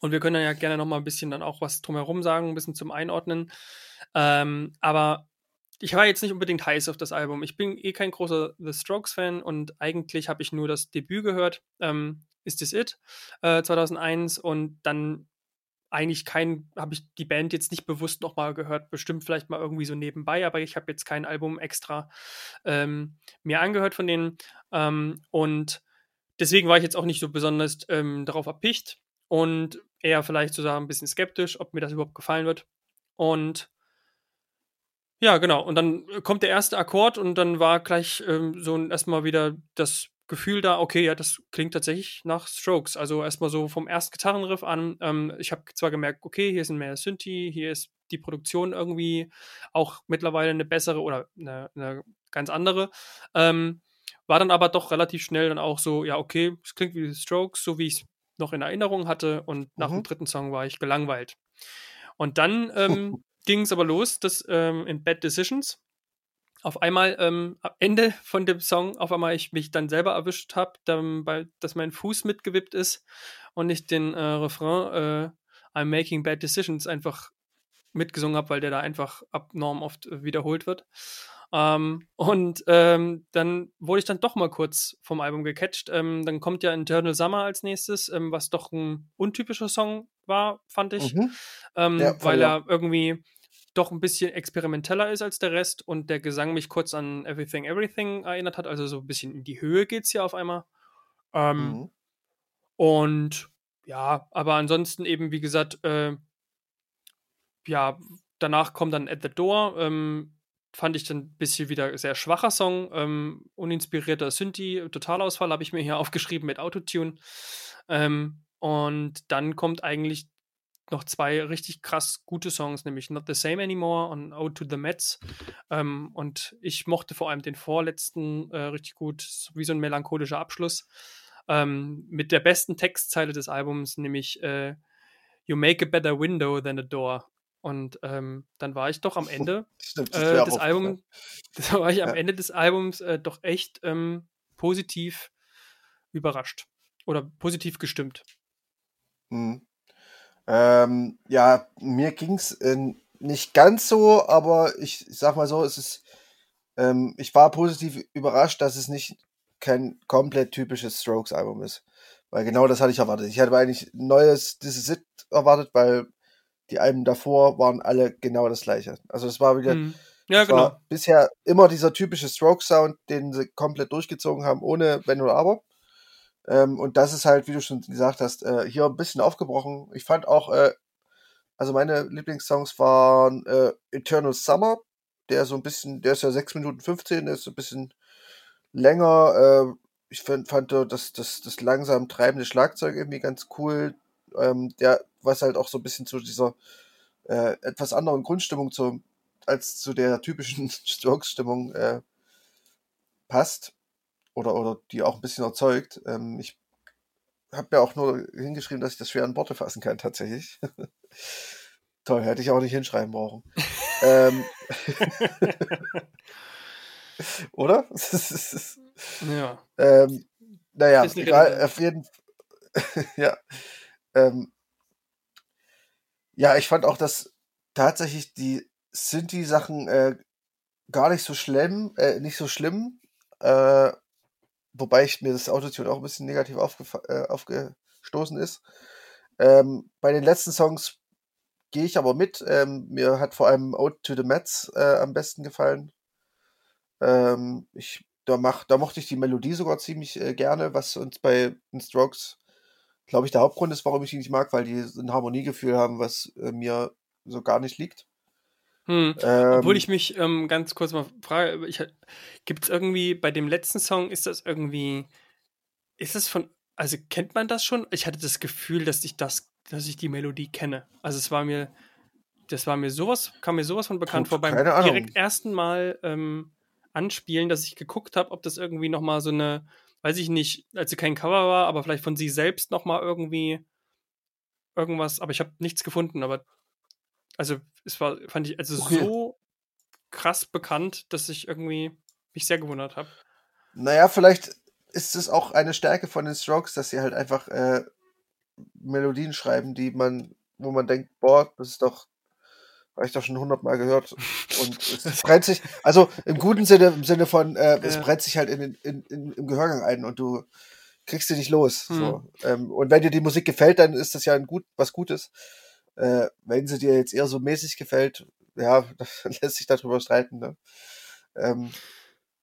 und wir können dann ja gerne noch mal ein bisschen dann auch was drumherum sagen, ein bisschen zum Einordnen. Aber ich war jetzt nicht unbedingt heiß auf das Album. Ich bin eh kein großer The Strokes-Fan und eigentlich habe ich nur das Debüt gehört. Ähm, Is This It? Äh, 2001 und dann eigentlich kein, habe ich die Band jetzt nicht bewusst nochmal gehört, bestimmt vielleicht mal irgendwie so nebenbei, aber ich habe jetzt kein Album extra ähm, mir angehört von denen ähm, und deswegen war ich jetzt auch nicht so besonders ähm, darauf erpicht und eher vielleicht sogar ein bisschen skeptisch, ob mir das überhaupt gefallen wird und ja, genau. Und dann kommt der erste Akkord und dann war gleich ähm, so erstmal wieder das Gefühl da, okay, ja, das klingt tatsächlich nach Strokes. Also erstmal so vom ersten Gitarrenriff an. Ähm, ich habe zwar gemerkt, okay, hier sind mehr Synthi, hier ist die Produktion irgendwie auch mittlerweile eine bessere oder eine, eine ganz andere. Ähm, war dann aber doch relativ schnell dann auch so, ja, okay, es klingt wie Strokes, so wie ich es noch in Erinnerung hatte. Und nach Mhm. dem dritten Song war ich gelangweilt. Und dann ähm, ging es aber los, dass ähm, in Bad Decisions auf einmal ähm, am Ende von dem Song auf einmal ich mich dann selber erwischt habe, dass mein Fuß mitgewippt ist und ich den äh, Refrain äh, I'm making bad decisions einfach mitgesungen habe, weil der da einfach abnorm oft wiederholt wird. Ähm, und ähm, dann wurde ich dann doch mal kurz vom Album gecatcht. Ähm, dann kommt ja Internal Summer als nächstes, ähm, was doch ein untypischer Song war, fand ich. Mhm. Ähm, Ja, weil ja. er irgendwie doch ein bisschen experimenteller ist als der Rest und der Gesang mich kurz an Everything Everything erinnert hat. Also so ein bisschen in die Höhe geht's hier auf einmal. Ähm, Mhm. Und ja, aber ansonsten eben, wie gesagt, äh, ja, danach kommt dann At the Door. Ähm, fand ich dann ein bisschen wieder sehr schwacher Song. Ähm, uninspirierter Synthi, Totalausfall habe ich mir hier aufgeschrieben mit Autotune. Ähm, und dann kommt eigentlich noch zwei richtig krass gute Songs, nämlich Not the Same Anymore und Ode to the Mets. Ähm, und ich mochte vor allem den vorletzten äh, richtig gut, wie so ein melancholischer Abschluss. Ähm, mit der besten Textzeile des Albums, nämlich äh, You make a better window than a door. Und ähm, dann war ich doch am Ende Stimmt, äh, des Albums, da war ich am Ja. Ende des Albums äh, doch echt ähm, positiv überrascht oder positiv gestimmt. Mhm. Ähm, ja, mir ging's äh, nicht ganz so, aber ich sag mal so, es ist, ähm, ich war positiv überrascht, dass es nicht kein komplett typisches Strokes-Album ist. Weil genau das hatte ich erwartet. Ich hatte eigentlich ein neues This Is It erwartet, weil die Alben davor waren alle genau das gleiche. Also es war wieder, Hm. Ja, es war genau. bisher immer dieser typische Stroke-Sound, den sie komplett durchgezogen haben, ohne Wenn oder Aber. Ähm, und das ist halt, wie du schon gesagt hast, äh, hier ein bisschen aufgebrochen. Ich fand auch, äh, also meine Lieblingssongs waren äh, Eternal Summer, der so ein bisschen, der ist ja 6 Minuten 15, der ist so ein bisschen länger. Äh, ich find, fand das, das, das langsam treibende Schlagzeug irgendwie ganz cool. Ähm, der, was halt auch so ein bisschen zu dieser äh, etwas anderen Grundstimmung zu, als zu der typischen Strokes-Stimmung äh, passt oder, oder die auch ein bisschen erzeugt. Ähm, ich habe mir auch nur hingeschrieben, dass ich das schwer an Worte fassen kann, tatsächlich. Toll, hätte ich auch nicht hinschreiben brauchen. ähm, oder? ja. ähm, naja, egal, auf jeden ja. Ähm, ja, ich fand auch, dass tatsächlich die Sinti-Sachen äh, gar nicht so schlimm, äh, nicht so schlimm, äh, wobei ich mir das Autotune auch ein bisschen negativ äh, aufgestoßen ist. Ähm, bei den letzten Songs gehe ich aber mit. Ähm, mir hat vor allem Ode to the Mets äh, am besten gefallen. Ähm, ich, da, mach, da mochte ich die Melodie sogar ziemlich äh, gerne, was uns bei den Strokes, glaube ich, der Hauptgrund ist, warum ich die nicht mag, weil die ein Harmoniegefühl haben, was äh, mir so gar nicht liegt. Hm. Obwohl Ähm, ich mich ähm, ganz kurz mal frage, gibt es irgendwie bei dem letzten Song, ist das irgendwie, ist das von, also kennt man das schon? Ich hatte das Gefühl, dass ich das, dass ich die Melodie kenne. Also es war mir, das war mir sowas, kam mir sowas von bekannt vor beim direkt ersten Mal ähm, anspielen, dass ich geguckt habe, ob das irgendwie nochmal so eine, weiß ich nicht, als sie kein Cover war, aber vielleicht von sie selbst nochmal irgendwie irgendwas, aber ich habe nichts gefunden, aber also es war, fand ich, also Okay. so krass bekannt, dass ich irgendwie mich sehr gewundert habe. Naja, vielleicht ist es auch eine Stärke von den Strokes, dass sie halt einfach äh, Melodien schreiben, die man, wo man denkt, boah, das ist doch, habe ich doch schon hundertmal gehört. Und es brennt sich, also im guten Sinne, im Sinne von, äh, es brennt sich halt in, den- in, in, im Gehörgang ein und du kriegst sie nicht los. Hm. So. Ähm, und wenn dir die Musik gefällt, dann ist das ja ein gut, was Gutes. Äh, wenn sie dir jetzt eher so mäßig gefällt, ja, lässt sich darüber streiten. Ne? Ähm,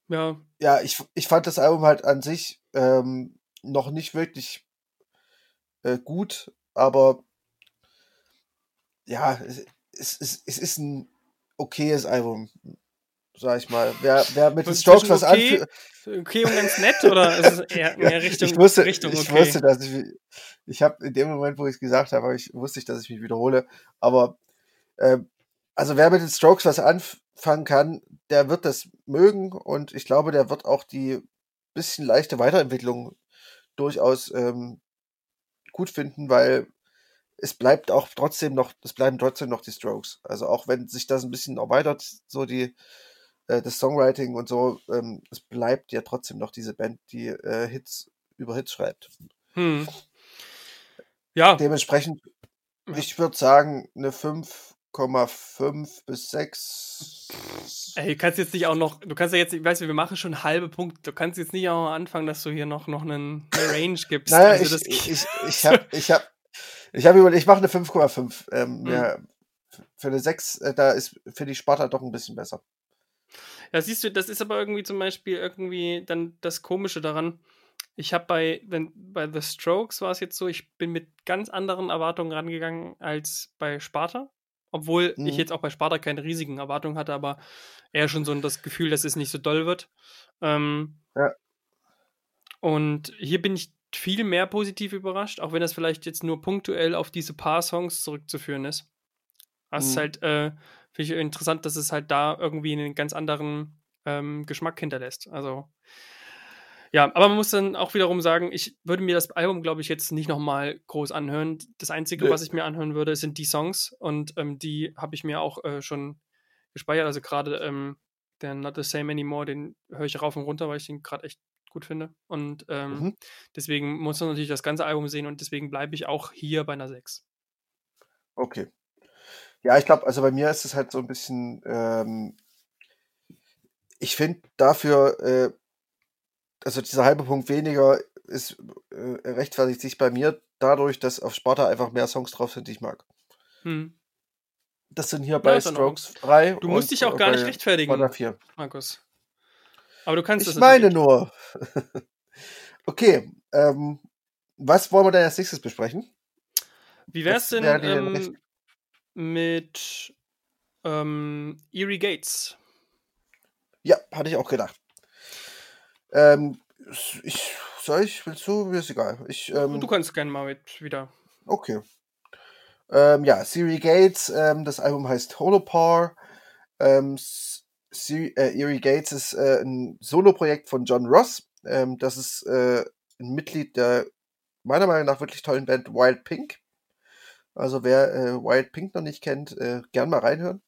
Ja, ja, ich, ich fand das Album halt an sich ähm, noch nicht wirklich äh, gut, aber ja, es, es, es, es ist ein okayes Album, sag ich mal. Wer, wer mit den Strokes was okay, anfühlt. okay und ganz nett oder ist es eher mehr Richtung, ich wusste, Richtung ich okay? wusste, dass ich, ich habe in dem Moment, wo ich es gesagt habe, hab ich, wusste ich, dass ich mich wiederhole. Aber ähm, also wer mit den Strokes was anfangen kann, der wird das mögen und ich glaube, der wird auch die bisschen leichte Weiterentwicklung durchaus ähm, gut finden, weil es bleibt auch trotzdem noch, es bleiben trotzdem noch die Strokes. Also auch wenn sich das ein bisschen erweitert, so die äh, das Songwriting und so, ähm, es bleibt ja trotzdem noch diese Band, die äh, Hits über Hits schreibt. Hm. Ja, Dementsprechend, ich würde sagen, eine 5,5 bis 6. ey, du kannst jetzt nicht auch noch, du kannst ja jetzt, ich weiß, wir machen schon halbe Punkte, du kannst jetzt nicht auch anfangen, dass du hier noch, noch einen, eine Range gibst. Naja, also ich, das, ich, ich, ich habe ich hab, ich hab überlegt, ich mache eine 5,5. Ähm, Mhm. ja, für eine 6, äh, da ist für die Sparta doch ein bisschen besser. Ja, siehst du, das ist aber irgendwie zum Beispiel irgendwie dann das Komische daran. Ich habe bei, wenn, bei The Strokes war es jetzt so, ich bin mit ganz anderen Erwartungen rangegangen als bei Sparta. Obwohl ich Mhm. jetzt auch bei Sparta keine riesigen Erwartungen hatte, aber eher schon so das Gefühl, dass es nicht so doll wird. Ähm, Ja. Und hier bin ich viel mehr positiv überrascht, auch wenn das vielleicht jetzt nur punktuell auf diese paar Songs zurückzuführen ist. Das ist Mhm. halt, äh, finde ich interessant, dass es halt da irgendwie einen ganz anderen ähm, Geschmack hinterlässt. Also, ja, aber man muss dann auch wiederum sagen, ich würde mir das Album, glaube ich, jetzt nicht nochmal groß anhören. Das Einzige, Nö. was ich mir anhören würde, sind die Songs und ähm, die habe ich mir auch äh, schon gespeichert. Also gerade ähm, der Not the Same Anymore, den höre ich rauf und runter, weil ich den gerade echt gut finde. Und ähm, Mhm. deswegen muss man natürlich das ganze Album sehen und deswegen bleibe ich auch hier bei einer 6. Okay. Ja, ich glaube, also bei mir ist es halt so ein bisschen, ähm, ich finde dafür, äh, also dieser halbe Punkt weniger ist äh, rechtfertigt sich bei mir dadurch, dass auf Sparta einfach mehr Songs drauf sind, die ich mag. Hm. Das sind hier bei Ordnung. Strokes drei. Du musst dich auch äh, gar nicht rechtfertigen, Sparta vier. Markus. Aber du kannst Ich das meine natürlich. nur. okay, ähm, was wollen wir denn als nächstes besprechen? Wie wär's denn ähm, mit ähm, Eerie Gates? Ja, hatte ich auch gedacht. Ähm, ich, soll ich, willst du? Mir ist egal. Ich, ähm, du kannst gerne mal mit wieder. Okay. Ähm, ja, Siri Gates, ähm, das Album heißt Holopar. Ähm, Siri, äh, Eerie Gates ist äh, ein Soloprojekt von John Ross. Ähm, das ist äh, ein Mitglied der meiner Meinung nach wirklich tollen Band Wild Pink. Also wer äh, Wild Pink noch nicht kennt, äh, gern mal reinhören.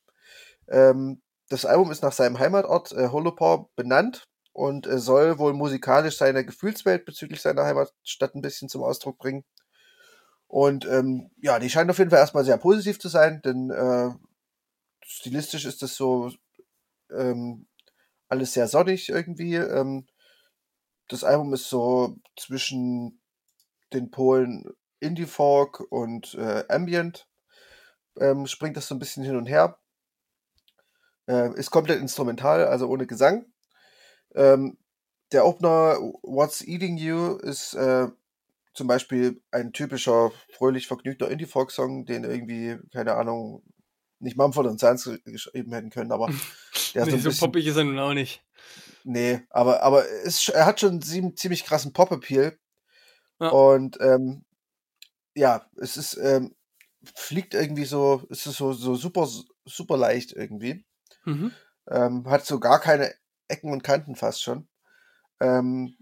Ähm, das Album ist nach seinem Heimatort äh, Holopar benannt und äh, soll wohl musikalisch seine Gefühlswelt bezüglich seiner Heimatstadt ein bisschen zum Ausdruck bringen. Und ähm, ja, die scheint auf jeden Fall erstmal sehr positiv zu sein, denn äh, stilistisch ist das so ähm, alles sehr sonnig irgendwie. Ähm, das Album ist so zwischen den Polen Indie Folk und äh, Ambient. Ähm, springt das so ein bisschen hin und her. Äh, ist komplett instrumental, also ohne Gesang. Ähm, der Opener What's Eating You ist äh, zum Beispiel ein typischer, fröhlich vergnügter Indie-Folk-Song, den irgendwie, keine Ahnung, nicht Mumford und Sons ge- geschrieben hätten können, aber der nee, so bisschen, poppig ist er nun auch nicht. nee, aber, aber es, er hat schon sieben, ziemlich krassen Pop-Appeal Ja. und ähm, ja, es ist, ähm, fliegt irgendwie so, es ist so, so super, super leicht irgendwie. Mhm. Ähm, hat so gar keine Ecken und Kanten fast schon. Ähm,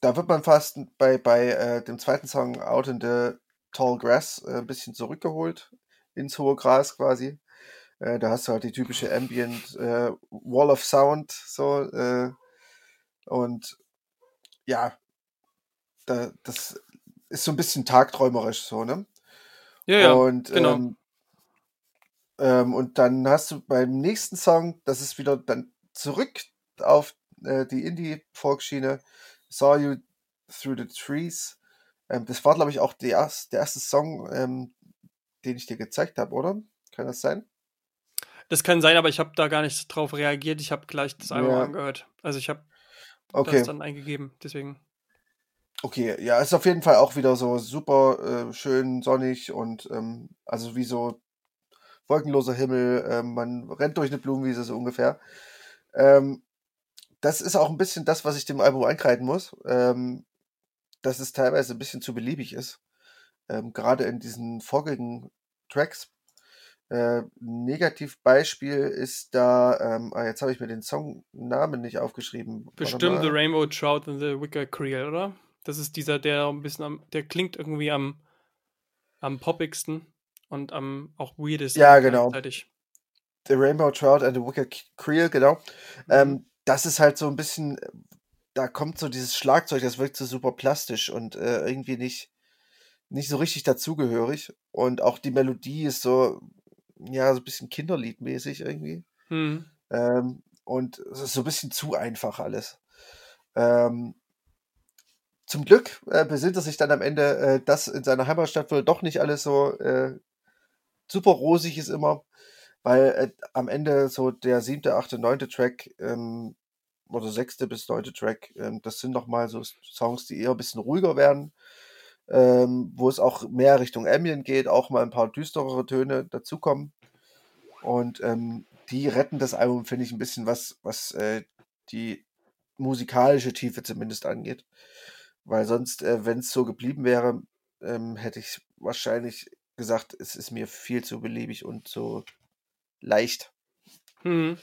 da wird man fast bei, bei äh, dem zweiten Song Out in the Tall Grass äh, ein bisschen zurückgeholt ins hohe Gras quasi. Äh, da hast du halt die typische Ambient äh, Wall of Sound so äh, und ja, da, das ist so ein bisschen tagträumerisch so, ne? Ja, ja, und genau. ähm, ähm, und dann hast du beim nächsten Song, das ist wieder dann zurück auf äh, die Indie-Folk-Schiene, Saw You Through the Trees. Ähm, das war, glaube ich, auch der, erst, der erste Song, ähm, den ich dir gezeigt habe, oder? Kann das sein? Das kann sein, aber ich habe da gar nicht drauf reagiert. Ich habe gleich das Album Ja. angehört. Also ich habe Okay, das dann eingegeben. Deswegen. Okay. Ja, ist auf jeden Fall auch wieder so super äh, schön sonnig und ähm, also wie so wolkenloser Himmel. Ähm, man rennt durch eine Blumenwiese so ungefähr. Ähm, das ist auch ein bisschen das, was ich dem Album ankreiden muss, ähm, dass es teilweise ein bisschen zu beliebig ist. Ähm, gerade in diesen vorigen Tracks. Äh, Negativbeispiel ist da, ähm, ah, jetzt habe ich mir den Songnamen nicht aufgeschrieben. Bestimmt The. Rainbow Trout and the Wicker Creel, oder? Das ist dieser, der ein bisschen am, der klingt irgendwie am, am poppigsten und am auch weirdesten Ja, genau. The Rainbow Trout and the Wicked Creel, genau. Mhm. Ähm, das ist halt so ein bisschen, da kommt so dieses Schlagzeug, das wirkt so super plastisch und äh, irgendwie nicht, nicht so richtig dazugehörig. Und auch die Melodie ist so, ja, so ein bisschen Kinderliedmäßig irgendwie. Mhm. Ähm, und es ist so ein bisschen zu einfach alles. Ähm, zum Glück äh, besinnt er sich dann am Ende, äh, dass in seiner Heimatstadt wohl doch nicht alles so äh, super rosig ist immer, weil äh, am Ende so der siebte, achte, neunte Track ähm, oder sechste bis neunte Track, ähm, das sind nochmal so Songs, die eher ein bisschen ruhiger werden, ähm, wo es auch mehr Richtung Ambient geht, auch mal ein paar düsterere Töne dazukommen. Und ähm, die retten das Album, finde ich, ein bisschen, was, was äh, die musikalische Tiefe zumindest angeht. Weil sonst, äh, wenn es so geblieben wäre, ähm, hätte ich wahrscheinlich gesagt, es ist mir viel zu beliebig und so leicht. Mhm.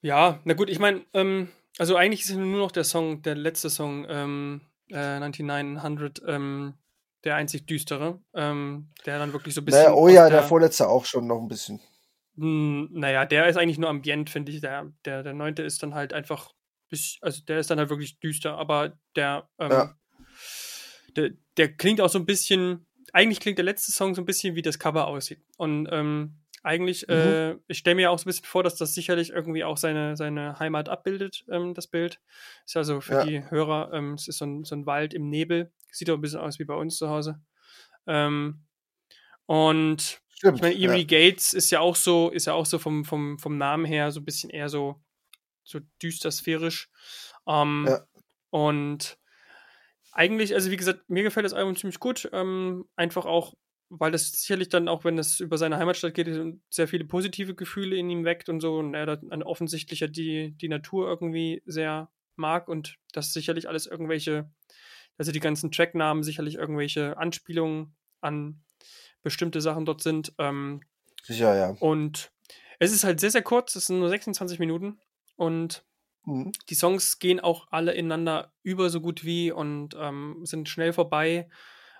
Ja, na gut, ich meine, ähm, also eigentlich ist nur noch der Song, der letzte Song, ähm, äh, 9900, ähm, der einzig düstere, ähm, der dann wirklich so ein bisschen. Naja, oh ja, der der, vorletzte auch schon noch ein bisschen. Hm, naja, der ist eigentlich nur ambient, finde ich. Der, der, der neunte ist dann halt einfach, bis- also der ist dann halt wirklich düster, aber der, ähm, Ja. der, der klingt auch so ein bisschen eigentlich klingt der letzte Song so ein bisschen wie das Cover aussieht. Und ähm, eigentlich, mhm. äh, ich stelle mir auch so ein bisschen vor, dass das sicherlich irgendwie auch seine, seine Heimat abbildet, ähm, das Bild. Ist also für ja. die Hörer, ähm, es ist so ein, so ein Wald im Nebel. Sieht auch ein bisschen aus wie bei uns zu Hause. Ähm, und Stimmt, ich meine, Erie ja. Gates ist ja auch so, ist ja auch so vom, vom, vom Namen her so ein bisschen eher so, so düster sphärisch. Ähm, ja. Und eigentlich, also wie gesagt, mir gefällt das Album ziemlich gut. Ähm, einfach auch, weil das sicherlich dann auch, wenn es über seine Heimatstadt geht, sehr viele positive Gefühle in ihm weckt und so und er dann offensichtlicher die, die Natur irgendwie sehr mag und das sicherlich alles irgendwelche, also die ganzen Tracknamen sicherlich irgendwelche Anspielungen an bestimmte Sachen dort sind. Ähm, Sicher, ja. Und es ist halt sehr, sehr kurz, es sind nur 26 Minuten und mhm. die Songs gehen auch alle ineinander über so gut wie und ähm, sind schnell vorbei,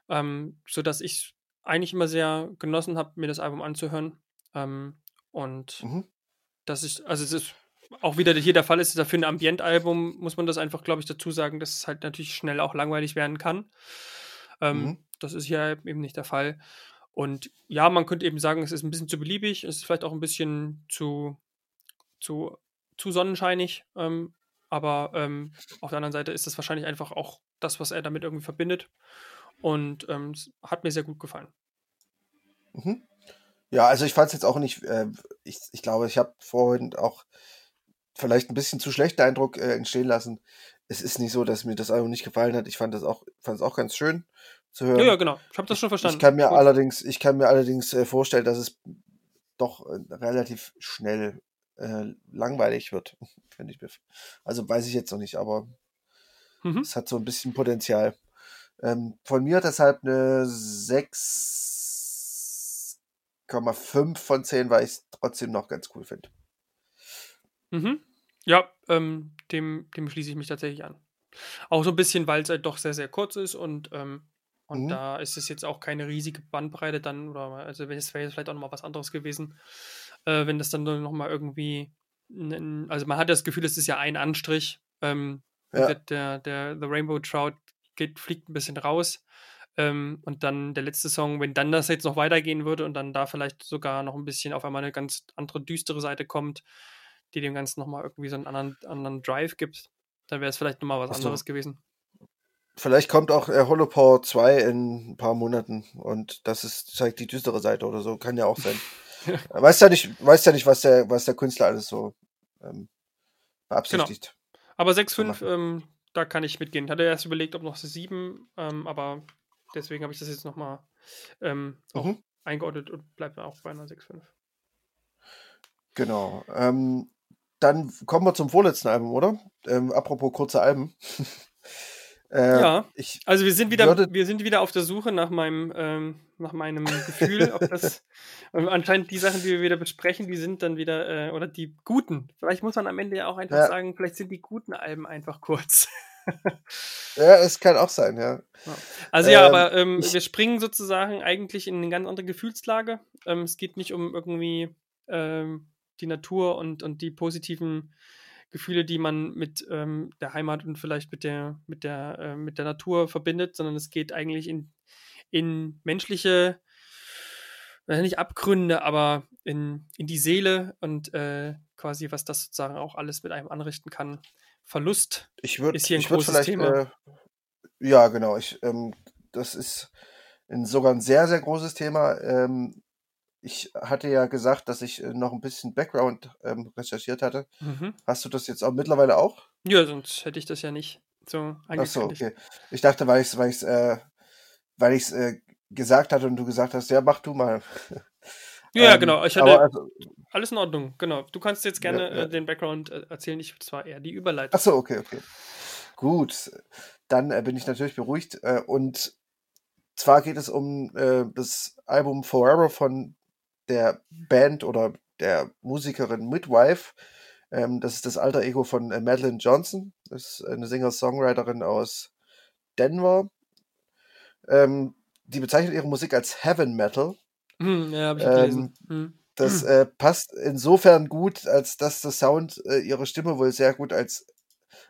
ähm, sodass ich eigentlich immer sehr genossen habe, mir das Album anzuhören. Ähm, und mhm. das ist, also es ist auch wieder hier der Fall ist, dafür ein Ambient-Album, muss man das einfach, glaube ich, dazu sagen, dass es halt natürlich schnell auch langweilig werden kann. Ähm, mhm. Das ist hier eben nicht der Fall. Und ja, man könnte eben sagen, es ist ein bisschen zu beliebig, es ist vielleicht auch ein bisschen zu, zu, zu sonnenscheinig, ähm, aber ähm, auf der anderen Seite ist das wahrscheinlich einfach auch das, was er damit irgendwie verbindet. Und ähm, hat mir sehr gut gefallen. Mhm. Ja, also ich fand es jetzt auch nicht, äh, ich, ich glaube, ich habe vorhin auch vielleicht ein bisschen zu schlechten Eindruck äh, entstehen lassen. Es ist nicht so, dass mir das Album nicht gefallen hat. Ich fand das auch, fand es auch ganz schön zu hören. Ja, ja, genau. Ich habe das schon verstanden. Ich kann mir Gut. allerdings, ich kann mir allerdings äh, vorstellen, dass es doch äh, relativ schnell äh, langweilig wird, finde ich. Also weiß ich jetzt noch nicht, aber mhm. es hat so ein bisschen Potenzial. Ähm, von mir deshalb eine 6,5 von 10, weil ich es trotzdem noch ganz cool finde. Mhm. Ja, ähm, dem, dem schließe ich mich tatsächlich an. Auch so ein bisschen, weil es halt doch sehr, sehr kurz ist und ähm, und mhm. da ist es jetzt auch keine riesige Bandbreite dann, oder also es wäre jetzt vielleicht auch nochmal was anderes gewesen, äh, wenn das dann nochmal irgendwie, also man hat das Gefühl, es ist ja ein Anstrich. Ähm, ja. der, der, The Rainbow Trout geht, fliegt ein bisschen raus. Ähm, und dann der letzte Song, wenn dann das jetzt noch weitergehen würde und dann da vielleicht sogar noch ein bisschen auf einmal eine ganz andere düstere Seite kommt, die dem Ganzen nochmal irgendwie so einen anderen, anderen Drive gibt, dann wäre es vielleicht nochmal was Achso. anderes gewesen. Vielleicht kommt auch äh, Holopower 2 in ein paar Monaten und das ist, zeigt die düstere Seite oder so. Kann ja auch sein. weiß ja nicht, weiß ja nicht, was der, was der Künstler alles so ähm, beabsichtigt. Genau. Aber 6,5, ähm, da kann ich mitgehen. Hatte erst überlegt, ob noch 7, ähm, aber deswegen habe ich das jetzt nochmal ähm, mhm. eingeordnet und bleibt auch bei einer 6,5. Genau. Ähm, dann kommen wir zum vorletzten Album, oder? Ähm, apropos kurze Alben. Äh, ja, also wir sind wieder, wir sind wieder auf der Suche nach meinem, ähm, nach meinem Gefühl, ob das anscheinend die Sachen, die wir wieder besprechen, die sind dann wieder, äh, oder die guten. Vielleicht muss man am Ende ja auch einfach ja. sagen, vielleicht sind die guten Alben einfach kurz. ja, es kann auch sein, ja. Also ja, ähm, aber ähm, wir springen sozusagen eigentlich in eine ganz andere Gefühlslage. Ähm, es geht nicht um irgendwie ähm, die Natur und, und die positiven Gefühle, die man mit ähm, der Heimat und vielleicht mit der, mit der, äh, mit der Natur verbindet, sondern es geht eigentlich in, in menschliche, nicht Abgründe, aber in, in die Seele und äh, quasi, was das sozusagen auch alles mit einem anrichten kann. Verlust ich würd, ist hier ein großes Thema. Äh, ja, genau. Ich, ähm, das ist ein, sogar ein sehr, sehr großes Thema. Ähm, ich hatte ja gesagt, dass ich äh, noch ein bisschen Background ähm, recherchiert hatte. Mhm. Hast du das jetzt auch mittlerweile auch? Ja, sonst hätte ich das ja nicht so angekündigt. Ach so, okay. Ich dachte, weil ich es weil ich's, äh, weil ich's, äh, gesagt hatte und du gesagt hast, ja, mach du mal. Ja, ähm, genau. Ich hatte also, alles in Ordnung. Genau. Du kannst jetzt gerne ja, ja. Äh, den Background äh, erzählen. Ich zwar eher die Überleitung. Ach so, okay, okay. Gut. Dann äh, bin ich natürlich beruhigt. Und zwar geht es um äh, das Album Forever von der Band oder der Musikerin Midwife. Ähm, das ist das alter Ego von äh, Madeline Johnson. Das ist eine Singer-Songwriterin aus Denver. Ähm, die bezeichnet ihre Musik als Heaven Metal. Hm, ja, habe ich gelesen. Ähm, hm. Das äh, passt insofern gut, als dass der Sound äh, ihre Stimme wohl sehr gut als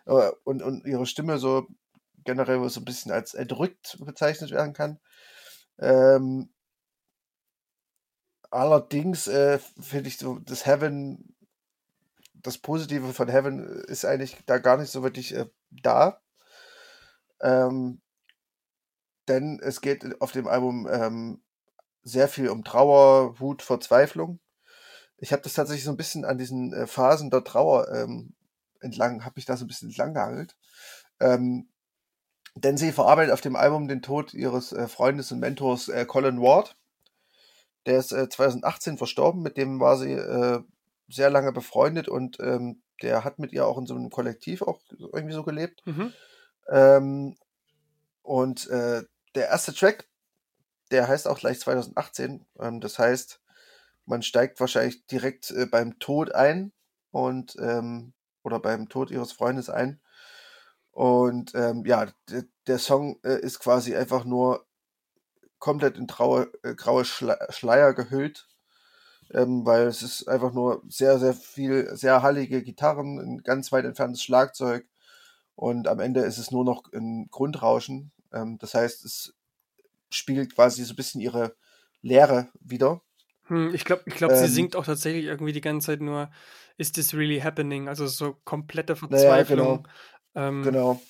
äh, und, und ihre Stimme so generell so ein bisschen als erdrückt bezeichnet werden kann. Ähm, allerdings äh, finde ich so, das Heaven, das Positive von Heaven ist eigentlich da gar nicht so wirklich äh, da. Ähm, denn es geht auf dem Album ähm, sehr viel um Trauer, Wut, Verzweiflung. Ich habe das tatsächlich so ein bisschen an diesen äh, Phasen der Trauer ähm, entlang, habe mich da so ein bisschen entlang gehangelt. Ähm, denn sie verarbeitet auf dem Album den Tod ihres äh, Freundes und Mentors äh, Colin Ward. Der ist äh, 2018 verstorben, mit dem war sie äh, sehr lange befreundet und ähm, der hat mit ihr auch in so einem Kollektiv auch irgendwie so gelebt. Mhm. Ähm, und äh, der erste Track, der heißt auch gleich 2018. Ähm, das heißt, man steigt wahrscheinlich direkt äh, beim Tod ein und ähm, oder beim Tod ihres Freundes ein. Und ähm, ja, der, Song äh, ist quasi einfach nur komplett in traue, äh, graue Schle Schleier gehüllt, ähm, weil es ist einfach nur sehr, sehr viel, sehr hallige Gitarren, ein ganz weit entferntes Schlagzeug und am Ende ist es nur noch ein Grundrauschen. Ähm, das heißt, es spiegelt quasi so ein bisschen ihre Leere wieder. Hm, ich glaube, ich glaub, ähm, sie singt auch tatsächlich irgendwie die ganze Zeit nur Is this really happening? Also so komplette Verzweiflung. Naja, genau. Ähm, genau.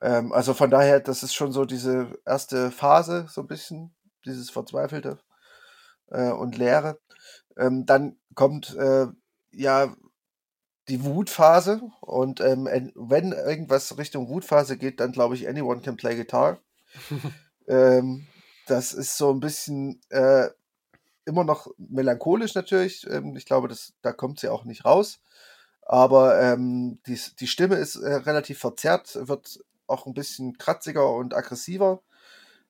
Ähm, also von daher, das ist schon so diese erste Phase, so ein bisschen, dieses Verzweifelte äh, und Leere. Ähm, dann kommt äh, ja die Wutphase und ähm, wenn irgendwas Richtung Wutphase geht, dann glaube ich, anyone can play guitar. ähm, das ist so ein bisschen äh, immer noch melancholisch natürlich. Ähm, ich glaube, das, da kommt sie auch nicht raus. Aber ähm, die, die Stimme ist äh, relativ verzerrt, wird auch ein bisschen kratziger und aggressiver.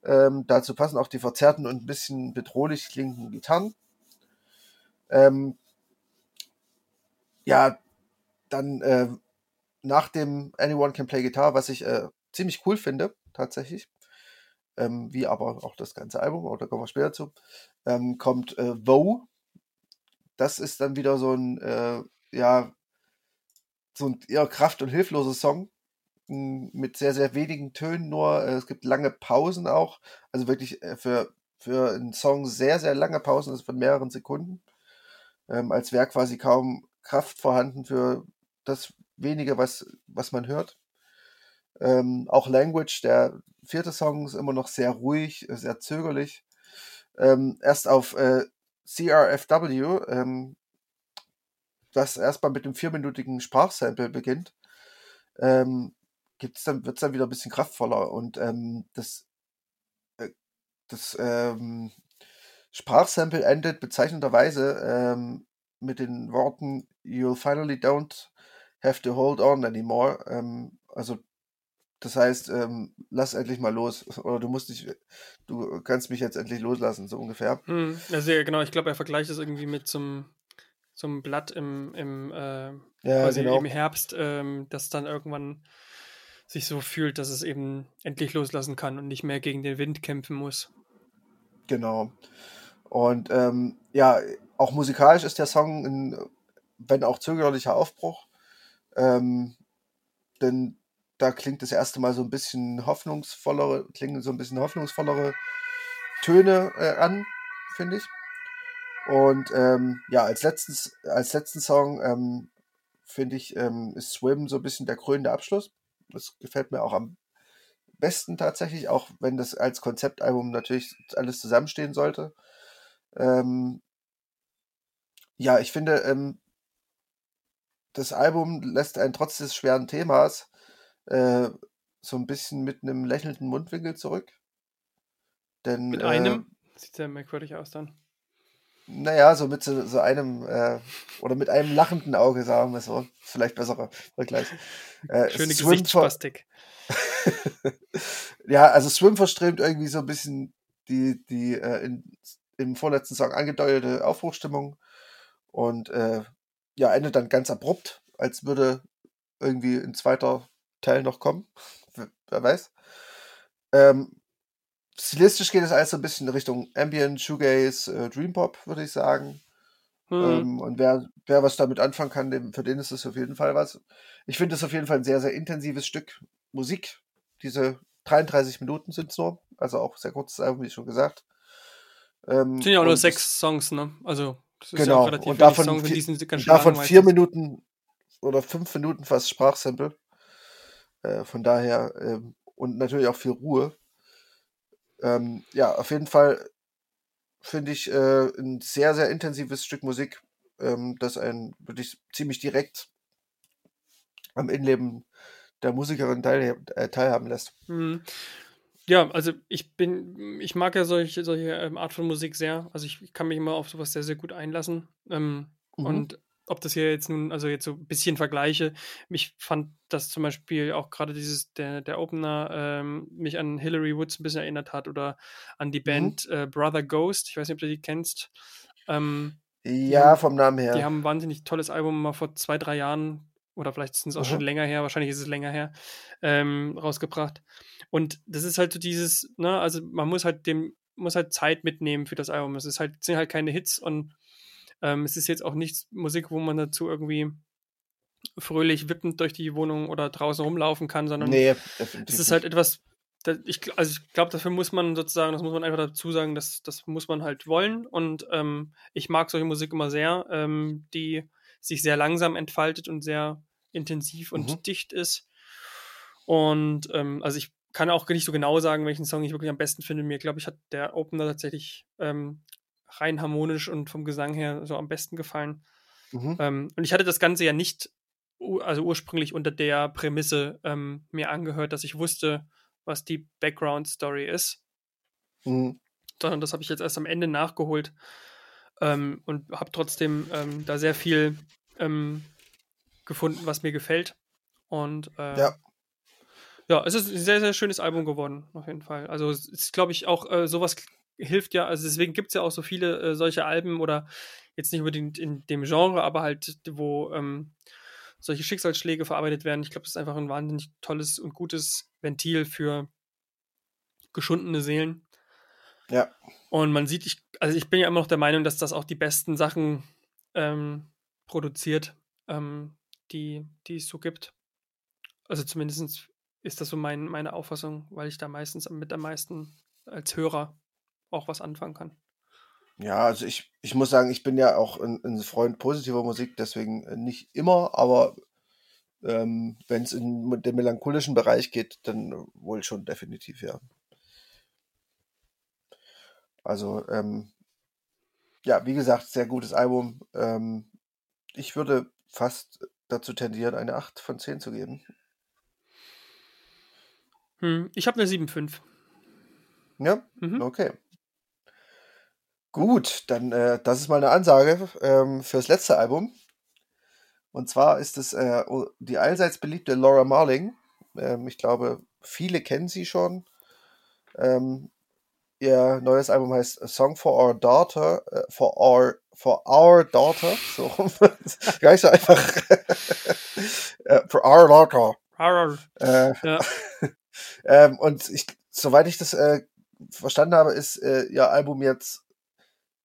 Ähm, dazu passen auch die verzerrten und ein bisschen bedrohlich klingenden Gitarren. Ähm, ja, dann äh, nach dem Anyone Can Play Guitar, was ich äh, ziemlich cool finde, tatsächlich, ähm, wie aber auch das ganze Album, oder kommen wir später zu, ähm, kommt äh, Woe. Das ist dann wieder so ein, äh, ja, so ein eher kraft- und hilfloser Song mit sehr, sehr wenigen Tönen nur. Äh, es gibt lange Pausen auch. Also wirklich äh, für, für einen Song sehr, sehr lange Pausen, also von mehreren Sekunden. Ähm, als wäre quasi kaum Kraft vorhanden für das wenige, was, was man hört. Ähm, auch Language, der vierte Song, ist immer noch sehr ruhig, sehr zögerlich. Ähm, erst auf äh, CRFW, ähm, das erstmal mit dem vierminütigen Sprachsample beginnt, ähm, gibt's dann, wird es dann wieder ein bisschen kraftvoller und ähm, das, äh, das ähm, Sprachsample endet bezeichnenderweise ähm, mit den Worten You'll finally don't have to hold on anymore. Ähm, also das heißt, ähm, lass endlich mal los. Oder du musst dich, du kannst mich jetzt endlich loslassen, so ungefähr. Hm, also ja, genau, ich glaube, er vergleicht das irgendwie mit zum, zum Blatt im, im, äh, ja, genau. im Herbst, ähm, das dann irgendwann sich so fühlt, dass es eben endlich loslassen kann und nicht mehr gegen den Wind kämpfen muss. Genau. Und ähm, ja, auch musikalisch ist der Song ein, wenn auch zögerlicher Aufbruch. Ähm, denn da klingt das erste Mal so ein bisschen hoffnungsvollere, klingen so ein bisschen hoffnungsvollere Töne äh, an, finde ich. Und ähm, ja, als, letztens, als letzten Song ähm, finde ich, ähm, ist Swim so ein bisschen der krönende Abschluss. Das gefällt mir auch am besten tatsächlich, auch wenn das als Konzeptalbum natürlich alles zusammenstehen sollte. Ähm, ja, ich finde, ähm, das Album lässt einen trotz des schweren Themas äh, so ein bisschen mit einem lächelnden Mundwinkel zurück. Denn, mit einem? Äh, Sieht sehr merkwürdig aus dann. Naja, so mit so, so einem, äh, oder mit einem lachenden Auge, sagen wir so. Vielleicht besserer Vergleich. Äh, Schöne Gesichtsspastik. ja, also Swim verströmt irgendwie so ein bisschen die, die äh, in, im vorletzten Song angedeutete Aufbruchstimmung und äh, ja, endet dann ganz abrupt, als würde irgendwie ein zweiter Teil noch kommen. Wer weiß. Ähm, stilistisch geht es alles so ein bisschen in Richtung Ambient, Shoegaze, äh, Dream Pop, würde ich sagen. Mhm. Ähm, und wer, wer was damit anfangen kann, dem, für den ist es auf jeden Fall was. Ich finde es auf jeden Fall ein sehr, sehr intensives Stück Musik. Diese 33 Minuten sind es nur, also auch sehr kurzes Album, wie schon gesagt. Ähm, sind ja auch nur sechs Songs, ne? Also das ist genau. ja relativ und davon, Songs, vier, davon vier Minuten oder fünf Minuten fast Sprachsample. Äh, von daher ähm, und natürlich auch viel Ruhe. Ähm, ja, auf jeden Fall finde ich äh, ein sehr, sehr intensives Stück Musik, ähm, das einen wirklich ziemlich direkt am Innenleben der Musikerin teil, äh, teilhaben lässt. Mhm. Ja, also ich bin, ich mag ja solche, solche ähm, Art von Musik sehr. Also ich kann mich immer auf sowas sehr, sehr gut einlassen. Ähm, mhm. Und ob das hier jetzt nun, also jetzt so ein bisschen vergleiche, ich fand das zum Beispiel auch gerade dieses, der, der Opener ähm, mich an Hillary Woods ein bisschen erinnert hat oder an die mhm. Band mhm. äh, Brother Ghost. Ich weiß nicht, ob du die kennst. Ähm, ja, vom Namen her. Die haben ein wahnsinnig tolles Album mal vor zwei, drei Jahren oder vielleicht ist es auch mhm. schon länger her, wahrscheinlich ist es länger her, ähm, rausgebracht. Und das ist halt so dieses, ne, also man muss halt dem, muss halt Zeit mitnehmen für das Album. Es ist halt, sind halt keine Hits und ähm, es ist jetzt auch nichts Musik, wo man dazu irgendwie fröhlich wippend durch die Wohnung oder draußen rumlaufen kann, sondern nee, es ist halt etwas, ich, also ich glaube, dafür muss man sozusagen, das muss man einfach dazu sagen, dass das muss man halt wollen. Und ähm, ich mag solche Musik immer sehr, ähm, die sich sehr langsam entfaltet und sehr intensiv und mhm. dicht ist. Und ähm, also ich kann auch nicht so genau sagen, welchen Song ich wirklich am besten finde. Mir, glaube ich, hat der Opener tatsächlich ähm, rein harmonisch und vom Gesang her so am besten gefallen. Mhm. Ähm, und ich hatte das Ganze ja nicht, also ursprünglich unter der Prämisse ähm, mir angehört, dass ich wusste, was die Background-Story ist. Mhm. Sondern das habe ich jetzt erst am Ende nachgeholt ähm, und habe trotzdem ähm, da sehr viel ähm, gefunden, was mir gefällt. Und äh, ja. ja, es ist ein sehr, sehr schönes Album geworden, auf jeden Fall. Also es ist, glaube ich, auch äh, sowas hilft ja, also deswegen gibt es ja auch so viele äh, solche Alben oder jetzt nicht unbedingt in dem Genre, aber halt, wo ähm, solche Schicksalsschläge verarbeitet werden. Ich glaube, das ist einfach ein wahnsinnig tolles und gutes Ventil für geschundene Seelen. Ja. Und man sieht, ich, also ich bin ja immer noch der Meinung, dass das auch die besten Sachen ähm, produziert, ähm, die, die es so gibt. Also zumindest ist das so mein, meine Auffassung, weil ich da meistens mit am meisten als Hörer auch was anfangen kann. Ja, also ich, ich muss sagen, ich bin ja auch ein, ein Freund positiver Musik, deswegen äh, nicht immer, aber ähm, wenn es in den melancholischen Bereich geht, dann wohl schon definitiv, ja. Also, ähm, ja, wie gesagt, sehr gutes Album. Ähm, ich würde fast dazu tendieren, eine 8 von 10 zu geben. Hm, ich habe eine 7,5. Ja, mhm. okay. Gut, dann äh, das ist mal eine Ansage ähm, fürs letzte Album. Und zwar ist es äh, die allseits beliebte Laura Marling. Ähm, ich glaube, viele kennen sie schon. Ähm, ihr neues Album heißt A Song for Our Daughter, äh, for our for our daughter, so. Gar nicht so einfach. äh, for our daughter. Äh, ja. ähm, und ich, soweit ich das äh, verstanden habe, ist äh, ihr Album jetzt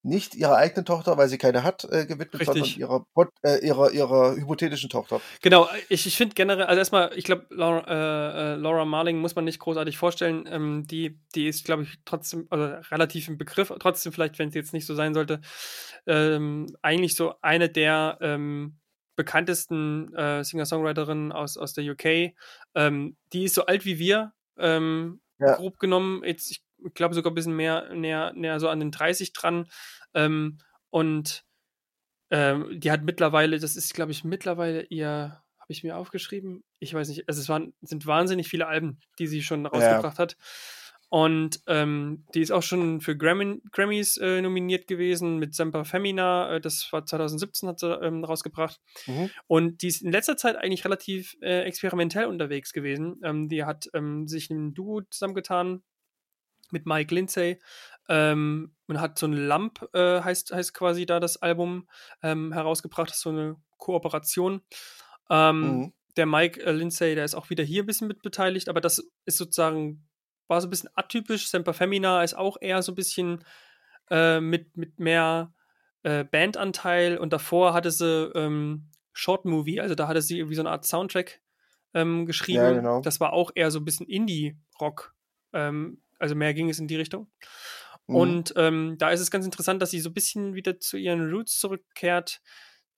nicht ihrer eigenen Tochter, weil sie keine hat, äh, gewidmet, Richtig. sondern ihrer, äh, ihrer, ihrer hypothetischen Tochter. Genau, ich, ich finde generell, also erstmal, ich glaube, Laura, äh, äh, Laura Marling muss man nicht großartig vorstellen. Ähm, die, die ist, glaube ich, trotzdem, also relativ im Begriff, trotzdem vielleicht, wenn es jetzt nicht so sein sollte, ähm, eigentlich so eine der ähm, bekanntesten äh, Singer-Songwriterinnen aus, aus der UK. Ähm, die ist so alt wie wir, ähm, ja. grob genommen. Jetzt, ich ich glaube sogar ein bisschen mehr, näher, näher so an den 30 dran. Ähm, und ähm, die hat mittlerweile, das ist, glaube ich, mittlerweile ihr, habe ich mir aufgeschrieben? Ich weiß nicht, also es waren, sind wahnsinnig viele Alben, die sie schon rausgebracht ja. hat. Und ähm, die ist auch schon für Grammy, Grammys äh, nominiert gewesen mit Semper Femina. Äh, das war 2017 hat sie ähm, rausgebracht. Mhm. Und die ist in letzter Zeit eigentlich relativ äh, experimentell unterwegs gewesen. Ähm, die hat ähm, sich ein Duo zusammengetan mit Mike Lindsay. Ähm, und hat so ein Lamp, äh, heißt, heißt quasi da das Album, ähm, herausgebracht. Das ist so eine Kooperation. Ähm, mhm. Der Mike äh, Lindsay, der ist auch wieder hier ein bisschen mit beteiligt, aber das ist sozusagen, war so ein bisschen atypisch. Semper Femina ist auch eher so ein bisschen äh, mit, mit mehr äh, Bandanteil und davor hatte sie ähm, Short Movie, also da hatte sie irgendwie so eine Art Soundtrack ähm, geschrieben. Ja, genau. Das war auch eher so ein bisschen Indie-Rock ähm, also mehr ging es in die Richtung. Mhm. Und ähm, da ist es ganz interessant, dass sie so ein bisschen wieder zu ihren Roots zurückkehrt.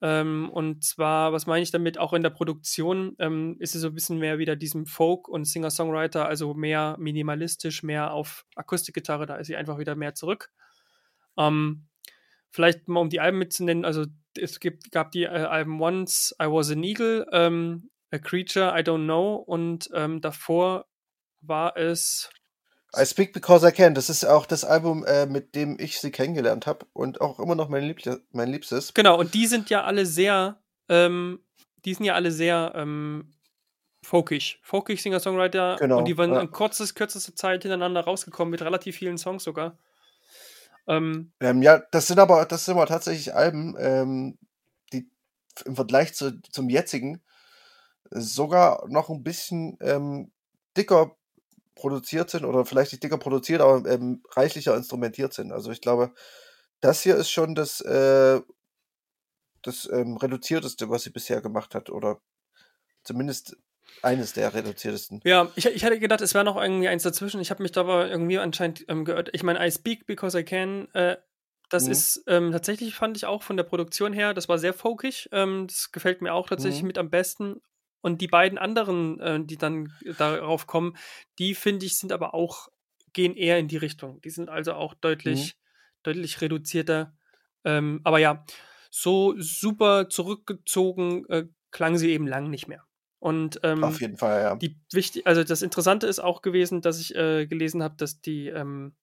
Ähm, und zwar, was meine ich damit, auch in der Produktion ähm, ist es so ein bisschen mehr wieder diesem Folk und Singer-Songwriter, also mehr minimalistisch, mehr auf Akustikgitarre, da ist sie einfach wieder mehr zurück. Ähm, vielleicht mal um die Alben mitzunennen, also es gibt, gab die äh, Alben Once, I Was an Eagle, ähm, A Creature, I Don't Know und ähm, davor war es I Speak Because I Can. Das ist auch das Album, äh, mit dem ich sie kennengelernt habe und auch immer noch mein, Liebl mein Liebstes. Genau, und die sind ja alle sehr, ähm, die sind ja alle sehr ähm, folkig. Folkig Singer-Songwriter. Genau, Und die waren ja. in kurzes, kürzester Zeit hintereinander rausgekommen mit relativ vielen Songs sogar. Ähm, Ähm, ja, das sind aber, das sind aber tatsächlich Alben, ähm, die im Vergleich zu, zum jetzigen sogar noch ein bisschen ähm, dicker produziert sind oder vielleicht nicht dicker produziert, aber ähm, reichlicher instrumentiert sind. Also ich glaube, das hier ist schon das, äh, das ähm, reduzierteste, was sie bisher gemacht hat oder zumindest eines der reduziertesten. ja, ich, ich hätte gedacht, es wäre noch irgendwie eins dazwischen. Ich habe mich da aber irgendwie anscheinend ähm, geirrt. Ich meine, I Speak Because I Can, äh, das Mhm. ist ähm, tatsächlich, fand ich auch von der Produktion her, das war sehr folkig. Ähm, das gefällt mir auch tatsächlich Mhm. mit am besten. Und die beiden anderen, äh, die dann darauf kommen, die finde ich sind aber auch, gehen eher in die Richtung. Die sind also auch deutlich, Mhm. deutlich reduzierter. Ähm, aber ja, so super zurückgezogen äh, klang sie eben lang nicht mehr. Und ähm, Auf jeden Fall, ja. die wichtig, also das Interessante ist auch gewesen, dass ich äh, gelesen habe, dass die ähm,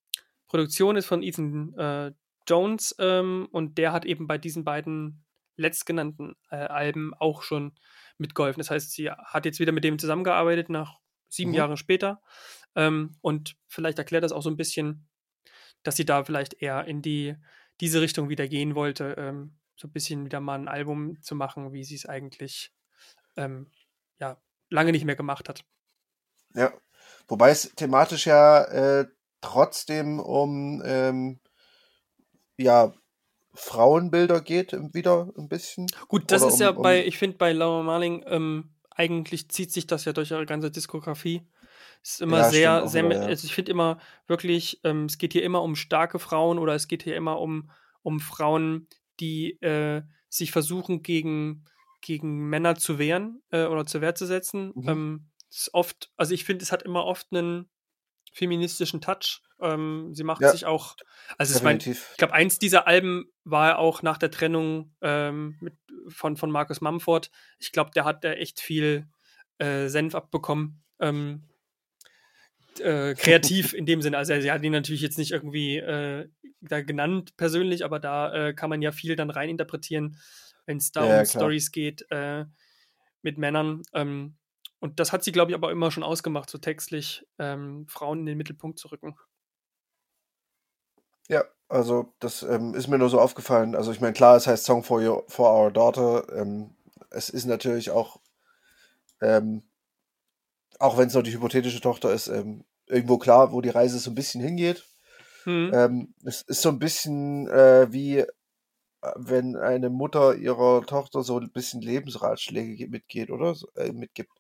Produktion ist von Ethan äh, Jones ähm, und der hat eben bei diesen beiden letztgenannten äh, Alben auch schon mitgeholfen. Das heißt, sie hat jetzt wieder mit dem zusammengearbeitet nach sieben Mhm. Jahren später ähm, und vielleicht erklärt das auch so ein bisschen, dass sie da vielleicht eher in die diese Richtung wieder gehen wollte, ähm, so ein bisschen wieder mal ein Album zu machen, wie sie es eigentlich ähm, ja lange nicht mehr gemacht hat. Ja. Wobei es thematisch ja äh, trotzdem um ähm, ja, Frauenbilder geht, wieder ein bisschen. Gut, das Oder ist um- ja um- bei, ich finde bei Laura Marling, ähm, eigentlich zieht sich das ja durch ihre ganze Diskografie. Es ist immer Ja, sehr, sehr, wieder, ja. also ich finde immer wirklich, ähm, es geht hier immer um starke Frauen oder es geht hier immer um, um Frauen, die äh, sich versuchen, gegen, gegen Männer zu wehren äh, oder zur Wehr zu setzen. Mhm. Ähm, es ist oft, also ich finde, es hat immer oft einen feministischen Touch. Ähm, sie macht Ja, sich auch, also ich meine, ich glaube, eins dieser Alben war auch nach der Trennung ähm, mit, von, von Markus Mumford. Ich glaube, der hat da echt viel äh, Senf abbekommen. Ähm, äh, kreativ in dem Sinne. Also sie hat ihn natürlich jetzt nicht irgendwie äh, da genannt persönlich, aber da äh, kann man ja viel dann reininterpretieren, wenn es da Ja, um. Stories geht äh, mit Männern. Ähm, und das hat sie, glaube ich, aber immer schon ausgemacht, so textlich ähm, Frauen in den Mittelpunkt zu rücken. Ja, also das ähm, ist mir nur so aufgefallen. Also ich meine, klar, es heißt Song for, your, for Our Daughter. Ähm, es ist natürlich auch, ähm, auch wenn es nur die hypothetische Tochter ist, ähm, irgendwo klar, wo die Reise so ein bisschen hingeht. Hm. Ähm, es ist so ein bisschen äh, wie, äh, wenn eine Mutter ihrer Tochter so ein bisschen Lebensratschläge ge- mitgeht, oder? Äh, mitgibt.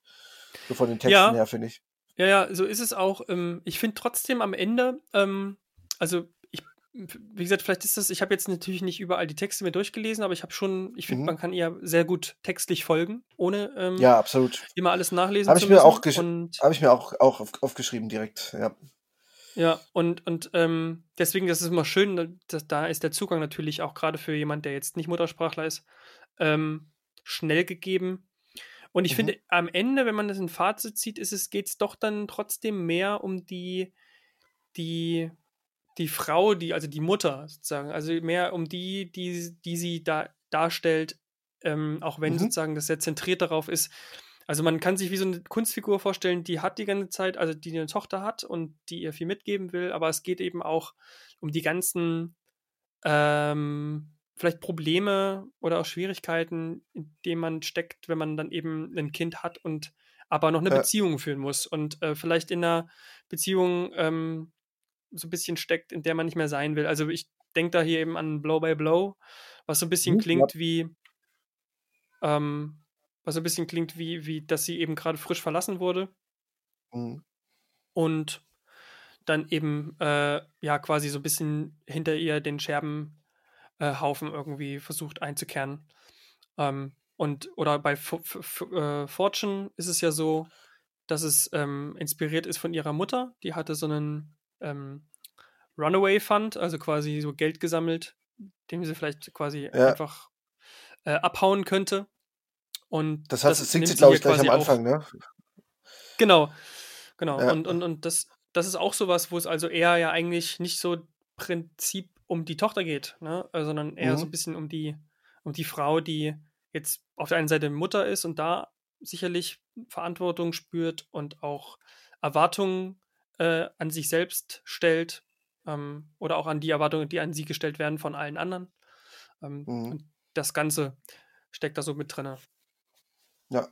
So von den Texten Ja. her, finde ich. Ja, ja, so ist es auch. Ähm, ich finde trotzdem am Ende, ähm, also ich, wie gesagt, vielleicht ist das, ich habe jetzt natürlich nicht überall die Texte mir durchgelesen, aber ich habe schon, ich finde, Mhm. man kann ihr sehr gut textlich folgen, ohne ähm, Ja, absolut. immer alles nachlesen Habe zu ich mir auch Habe ich mir auch, auch auf, aufgeschrieben direkt. Ja. ja, und, und ähm, deswegen, das ist immer schön, dass, da ist der Zugang natürlich auch gerade für jemand, der jetzt nicht Muttersprachler ist, ähm, schnell gegeben. Und ich Mhm. finde, am Ende, wenn man das in Fazit zieht, ist es, geht es doch dann trotzdem mehr um die, die, die Frau, die, also die Mutter sozusagen, also mehr um die, die, die sie da darstellt, ähm, auch wenn Mhm. sozusagen das sehr zentriert darauf ist. Also man kann sich wie so eine Kunstfigur vorstellen, die hat die ganze Zeit, also die eine Tochter hat und die ihr viel mitgeben will, aber es geht eben auch um die ganzen ähm, vielleicht Probleme oder auch Schwierigkeiten, in denen man steckt, wenn man dann eben ein Kind hat und aber noch eine Ja. Beziehung führen muss und äh, vielleicht in einer Beziehung ähm, so ein bisschen steckt, in der man nicht mehr sein will. Also ich denke da hier eben an Blow by Blow, was so ein bisschen Mhm, ja. klingt wie ähm, was so ein bisschen klingt wie, wie, dass sie eben gerade frisch verlassen wurde Mhm. und dann eben äh, ja quasi so ein bisschen hinter ihr den Scherbenhaufen äh, irgendwie versucht einzukehren. Ähm, und oder bei F F äh, Fortune ist es ja so, dass es ähm, inspiriert ist von ihrer Mutter. Die hatte so einen ähm, Runaway Fund, also quasi so Geld gesammelt, dem sie vielleicht quasi ja. einfach äh, abhauen könnte. Und das, hat, das singt sie, glaube ich, gleich am Anfang, ne? Genau, genau. Ja. Und, und, und das, das ist auch sowas, wo es also eher ja eigentlich nicht so Prinzip um die Tochter geht, ne? Sondern eher mhm. so ein bisschen um die, um die Frau, die jetzt auf der einen Seite Mutter ist und da sicherlich Verantwortung spürt und auch Erwartungen äh, an sich selbst stellt ähm, oder auch an die Erwartungen, die an sie gestellt werden von allen anderen. Ähm, mhm. Und das Ganze steckt da so mit drin. Ja.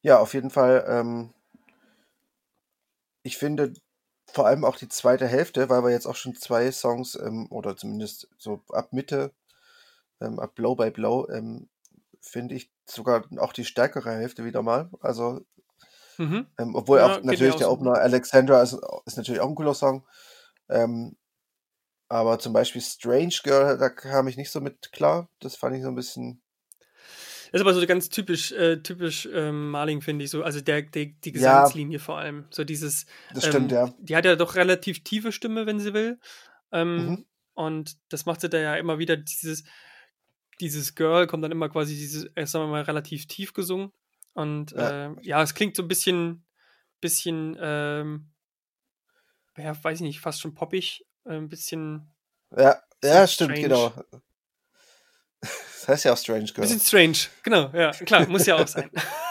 Ja, auf jeden Fall. Ähm, ich finde vor allem auch die zweite Hälfte, weil wir jetzt auch schon zwei Songs ähm, oder zumindest so ab Mitte, ähm, ab Blow by Blow, ähm, finde ich sogar auch die stärkere Hälfte wieder mal. Also, mhm. ähm, obwohl ja, auch natürlich der Opener Alexandra ist, ist, natürlich auch ein cooler Song. Ähm, aber zum Beispiel Strange Girl, da kam ich nicht so mit klar. Das fand ich so ein bisschen. Das ist aber so ganz typisch, äh, typisch ähm, Marling, finde ich so. Also der, der, die Gesangslinie ja, vor allem. So dieses. Das stimmt, ähm, ja. Die hat ja doch relativ tiefe Stimme, wenn sie will. Ähm, mhm. Und das macht sie da ja immer wieder dieses, dieses Girl kommt dann immer quasi dieses, sagen wir mal, relativ tief gesungen. Und ja, äh, ja es klingt so ein bisschen, bisschen, ähm, ja, weiß ich nicht, fast schon poppig, äh, ein bisschen. Ja, ja, stimmt, strange. genau. Das heißt ja auch Strange Girl. Bisschen strange, genau, ja, klar, muss ja auch sein.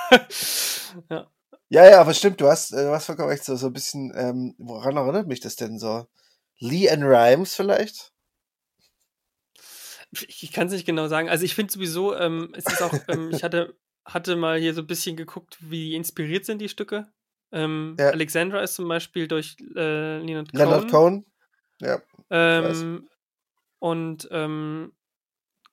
ja. ja, ja, aber stimmt, du hast, äh, du hast vollkommen recht, so, so ein bisschen, ähm, woran erinnert mich das denn so? Lee and Rhymes vielleicht? Ich kann es nicht genau sagen. Also ich finde sowieso, ähm, es ist auch, ähm, ich hatte, hatte mal hier so ein bisschen geguckt, wie inspiriert sind die Stücke. Ähm, ja. Alexandra ist zum Beispiel durch äh, Leonard Cohen. Leonard Cohen, ja. Ähm, und, ähm,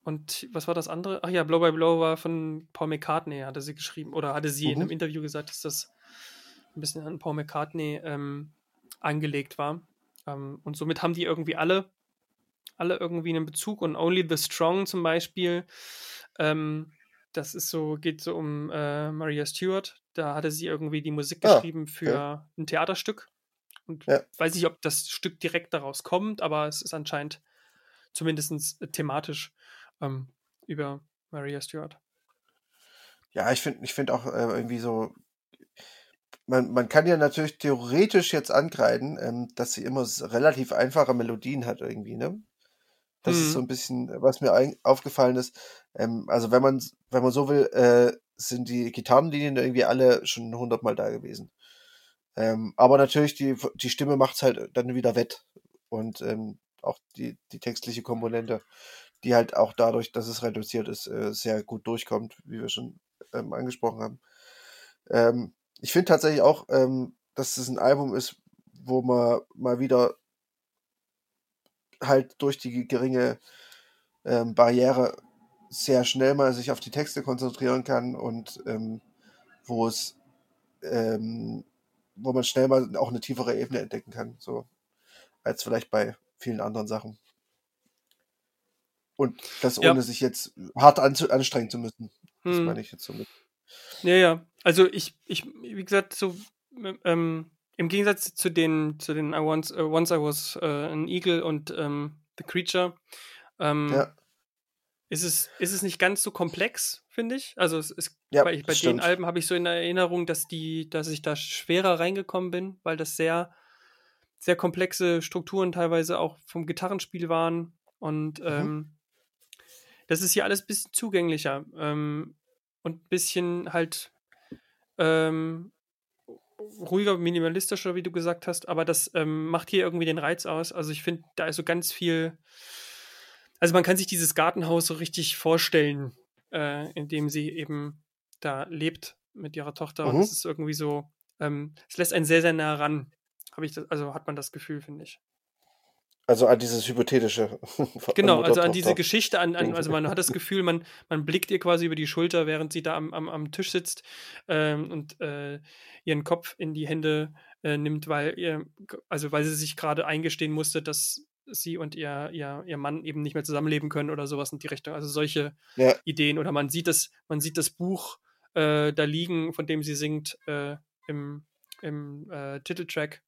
und was war das andere? Ach ja, Blow by Blow war von Paul McCartney, hatte sie geschrieben. Oder hatte sie mhm. in einem Interview gesagt, dass das ein bisschen an Paul McCartney ähm, angelegt war. Ähm, und somit haben die irgendwie alle alle irgendwie einen Bezug und Only the Strong zum Beispiel, ähm, das ist so, geht so um äh, Maria Stewart. Da hatte sie irgendwie die Musik ah, geschrieben für ja. ein Theaterstück. Und ja. weiß nicht, ob das Stück direkt daraus kommt, aber es ist anscheinend zumindest thematisch ähm, über Maria Stewart. Ja, ich finde ich find auch äh, irgendwie so, man, man kann ja natürlich theoretisch jetzt angreifen, ähm, dass sie immer relativ einfache Melodien hat irgendwie, ne? Das ist so mhm. ein bisschen, was mir ein, aufgefallen ist. Ähm, also wenn man, wenn man so will, äh, sind die Gitarrenlinien irgendwie alle schon hundertmal da gewesen. Ähm, aber natürlich, die, die Stimme macht's halt dann wieder wett. Und ähm, auch die, die textliche Komponente, die halt auch dadurch, dass es reduziert ist, äh, sehr gut durchkommt, wie wir schon ähm, angesprochen haben. Ähm, ich finde tatsächlich auch, ähm, dass es ein Album ist, wo man mal wieder halt durch die geringe Barriere sehr schnell mal sich auf die Texte konzentrieren kann und wo es wo man schnell mal auch eine tiefere Ebene entdecken kann, so als vielleicht bei vielen anderen Sachen. Und das ohne ja. sich jetzt hart anstrengen zu müssen. Das hm. meine ich jetzt so mit. Ja, ja. Also ich, ich, wie gesagt, so ähm, im Gegensatz zu den, zu den I once, uh, once I Was uh, an Eagle und um, ähm, The Creature, ähm, ja. ist, es, ist es nicht ganz so komplex, finde ich. Also es ist, ja, bei, bei den Alben habe ich so in Erinnerung, dass die, dass ich da schwerer reingekommen bin, weil das sehr, sehr komplexe Strukturen teilweise auch vom Gitarrenspiel waren. Und mhm. ähm, das ist hier alles ein bisschen zugänglicher ähm, und ein bisschen halt ähm, ruhiger, minimalistischer, wie du gesagt hast, aber das ähm, macht hier irgendwie den Reiz aus. Also ich finde, da ist so ganz viel. Also man kann sich dieses Gartenhaus so richtig vorstellen, äh, in dem sie eben da lebt mit ihrer Tochter. Mhm. Und es ist irgendwie so, ähm, es lässt einen sehr, sehr nah ran. Habe ich das, also hat man das Gefühl, finde ich. Also an dieses hypothetische. Genau, also an diese Geschichte, an, an, also man hat das Gefühl, man, man blickt ihr quasi über die Schulter, während sie da am, am, am Tisch sitzt ähm, und äh, ihren Kopf in die Hände äh, nimmt, weil ihr, also weil sie sich gerade eingestehen musste, dass sie und ihr, ihr, ihr Mann eben nicht mehr zusammenleben können oder sowas in die Richtung. Also solche ja. Ideen. Oder man sieht das, man sieht das Buch äh, da liegen, von dem sie singt, äh, im, im äh, Titeltrack.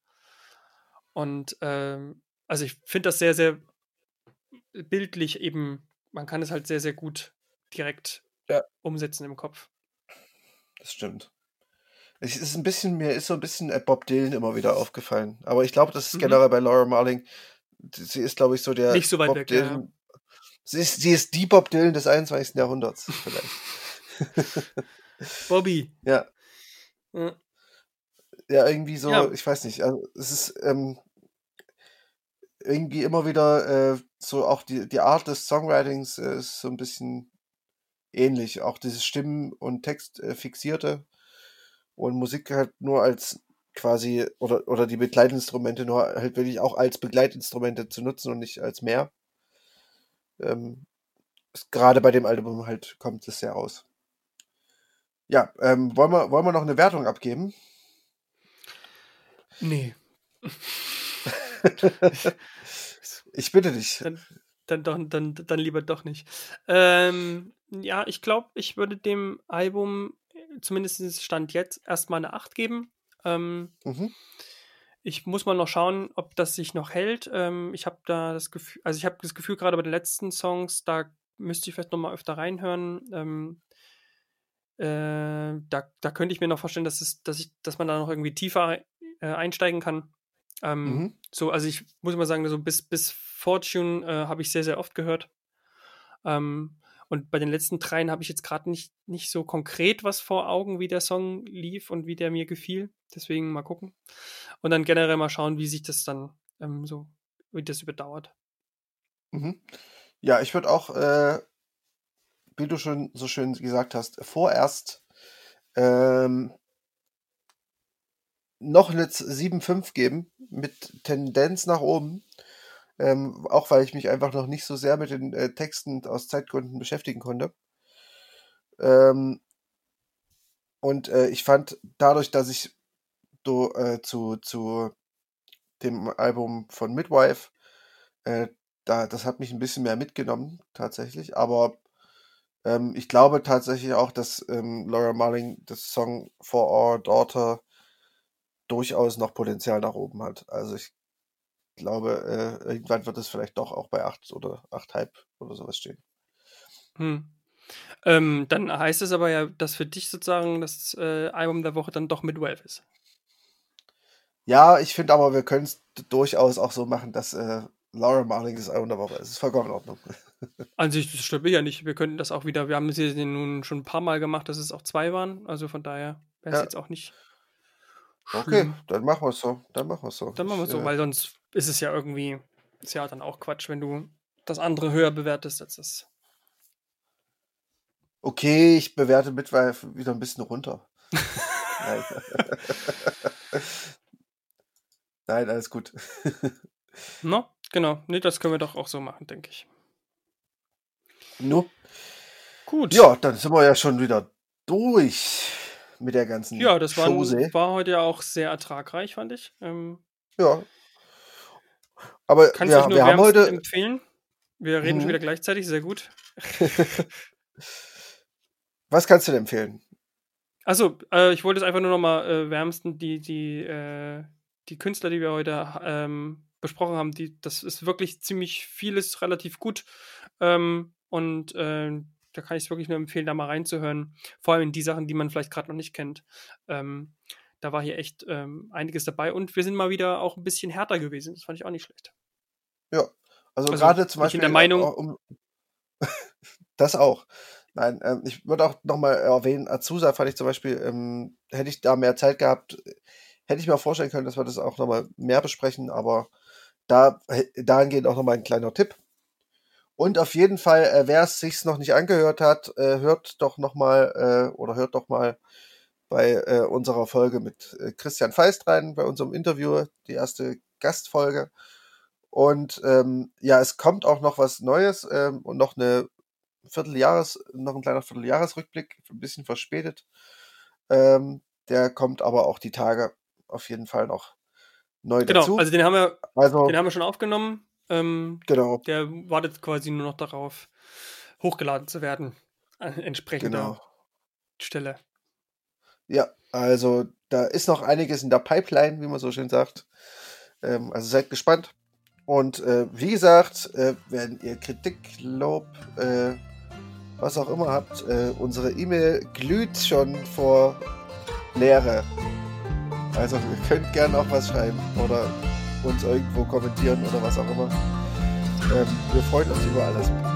Und ähm, also ich finde das sehr, sehr bildlich eben, man kann es halt sehr, sehr gut direkt ja. umsetzen im Kopf. Das stimmt. Es ist ein bisschen, mir ist so ein bisschen Bob Dylan immer wieder aufgefallen. Aber ich glaube, das ist mhm. generell bei Laura Marling. Sie ist, glaube ich, so der. Nicht so weit Bob weg, Dylan. Ja. Sie, ist, sie ist die Bob Dylan des 21. Jahrhunderts, vielleicht. Bobby. Ja. ja. Ja, irgendwie so, ja. ich weiß nicht. Also, es ist, ähm, irgendwie immer wieder äh, so auch die, die Art des Songwritings äh, ist so ein bisschen ähnlich. Auch dieses Stimmen- und Text äh, und Musik halt nur als quasi oder, oder die Begleitinstrumente nur halt wirklich auch als Begleitinstrumente zu nutzen und nicht als mehr. Ähm, gerade bei dem Album halt kommt es sehr raus. Ja, ähm, wollen, wir, wollen wir noch eine Wertung abgeben? Nee. ich bitte dich. Dann, dann, doch, dann, dann lieber doch nicht. Ähm, ja, ich glaube, ich würde dem Album, zumindest Stand jetzt, erstmal eine 8 geben. Ähm, mhm. Ich muss mal noch schauen, ob das sich noch hält. Ähm, ich habe da das Gefühl, also ich habe das Gefühl, gerade bei den letzten Songs, da müsste ich vielleicht noch mal öfter reinhören. Ähm, äh, da, da könnte ich mir noch vorstellen, dass, es, dass, ich, dass man da noch irgendwie tiefer äh, einsteigen kann. Ähm, mhm. So, also ich muss mal sagen, so bis, bis Fortune äh, habe ich sehr, sehr oft gehört. Ähm, und bei den letzten dreien habe ich jetzt gerade nicht, nicht so konkret was vor Augen, wie der Song lief und wie der mir gefiel. Deswegen mal gucken. Und dann generell mal schauen, wie sich das dann ähm, so, wie das überdauert. Mhm. Ja, ich würde auch, äh, wie du schon so schön gesagt hast, vorerst ähm, noch eine 7,5 geben mit Tendenz nach oben. Ähm, auch weil ich mich einfach noch nicht so sehr mit den äh, Texten aus Zeitgründen beschäftigen konnte. Ähm, und äh, ich fand dadurch, dass ich do, äh, zu, zu dem Album von Midwife, äh, da, das hat mich ein bisschen mehr mitgenommen, tatsächlich. Aber ähm, ich glaube tatsächlich auch, dass ähm, Laura Marling das Song For Our Daughter durchaus noch Potenzial nach oben hat. Also ich glaube, äh, irgendwann wird es vielleicht doch auch bei 8 oder 8,5 oder sowas stehen. Hm. Ähm, dann heißt es aber ja, dass für dich sozusagen das äh, Album der Woche dann doch Midwave ist. Ja, ich finde aber, wir können es durchaus auch so machen, dass äh, Laura Marling das Album der Woche ist. Das ist vollkommen in Ordnung. An sich, das stimmt ja nicht. Wir könnten das auch wieder, wir haben es hier nun schon ein paar Mal gemacht, dass es auch zwei waren. Also von daher wäre es ja. jetzt auch nicht Okay, dann machen wir es so. Dann machen wir es so. Dann machen wir es so, weil sonst ist es ja irgendwie, ist ja dann auch Quatsch, wenn du das andere höher bewertest als das. Okay, ich bewerte Midwife wieder ein bisschen runter. Nein. Nein, alles gut. no, genau. Nee, das können wir doch auch so machen, denke ich. No. Gut. Ja, dann sind wir ja schon wieder durch mit der ganzen Ja, das war, war heute ja auch sehr ertragreich, fand ich. Ähm, ja. Aber kann ja, ich nur wir haben heute empfehlen. Wir reden mhm. schon wieder gleichzeitig, sehr gut. Was kannst du denn empfehlen? Also, äh, ich wollte es einfach nur noch mal äh, wärmsten die die äh, die Künstler, die wir heute ähm, besprochen haben, die das ist wirklich ziemlich vieles relativ gut ähm, und äh, da kann ich es wirklich nur empfehlen, da mal reinzuhören. Vor allem in die Sachen, die man vielleicht gerade noch nicht kennt. Ähm, da war hier echt ähm, einiges dabei und wir sind mal wieder auch ein bisschen härter gewesen. Das fand ich auch nicht schlecht. Ja, also, also gerade zum Beispiel. in der Meinung. Um, das auch. Nein, ähm, ich würde auch nochmal erwähnen, Azusa fand ich zum Beispiel, ähm, hätte ich da mehr Zeit gehabt, hätte ich mir auch vorstellen können, dass wir das auch nochmal mehr besprechen, aber da dahingehend auch nochmal ein kleiner Tipp. Und auf jeden Fall, äh, wer es sich noch nicht angehört hat, äh, hört doch noch mal äh, oder hört doch mal bei äh, unserer Folge mit äh, Christian Feist rein, bei unserem Interview, die erste Gastfolge. Und ähm, ja, es kommt auch noch was Neues ähm, und noch eine Vierteljahres, noch ein kleiner Vierteljahresrückblick, ein bisschen verspätet. Ähm, der kommt aber auch die Tage auf jeden Fall noch neu genau, dazu. also den haben wir, Also, den haben wir schon aufgenommen. Ähm, genau, der wartet quasi nur noch darauf, hochgeladen zu werden. An entsprechender genau. Stelle. Ja, also da ist noch einiges in der Pipeline, wie man so schön sagt. Ähm, also seid gespannt. Und äh, wie gesagt, äh, wenn ihr Kritik, Lob, äh, was auch immer habt, äh, unsere E-Mail glüht schon vor Leere. Also ihr könnt gerne auch was schreiben oder uns irgendwo kommentieren oder was auch immer. Ähm, wir freuen uns über alles.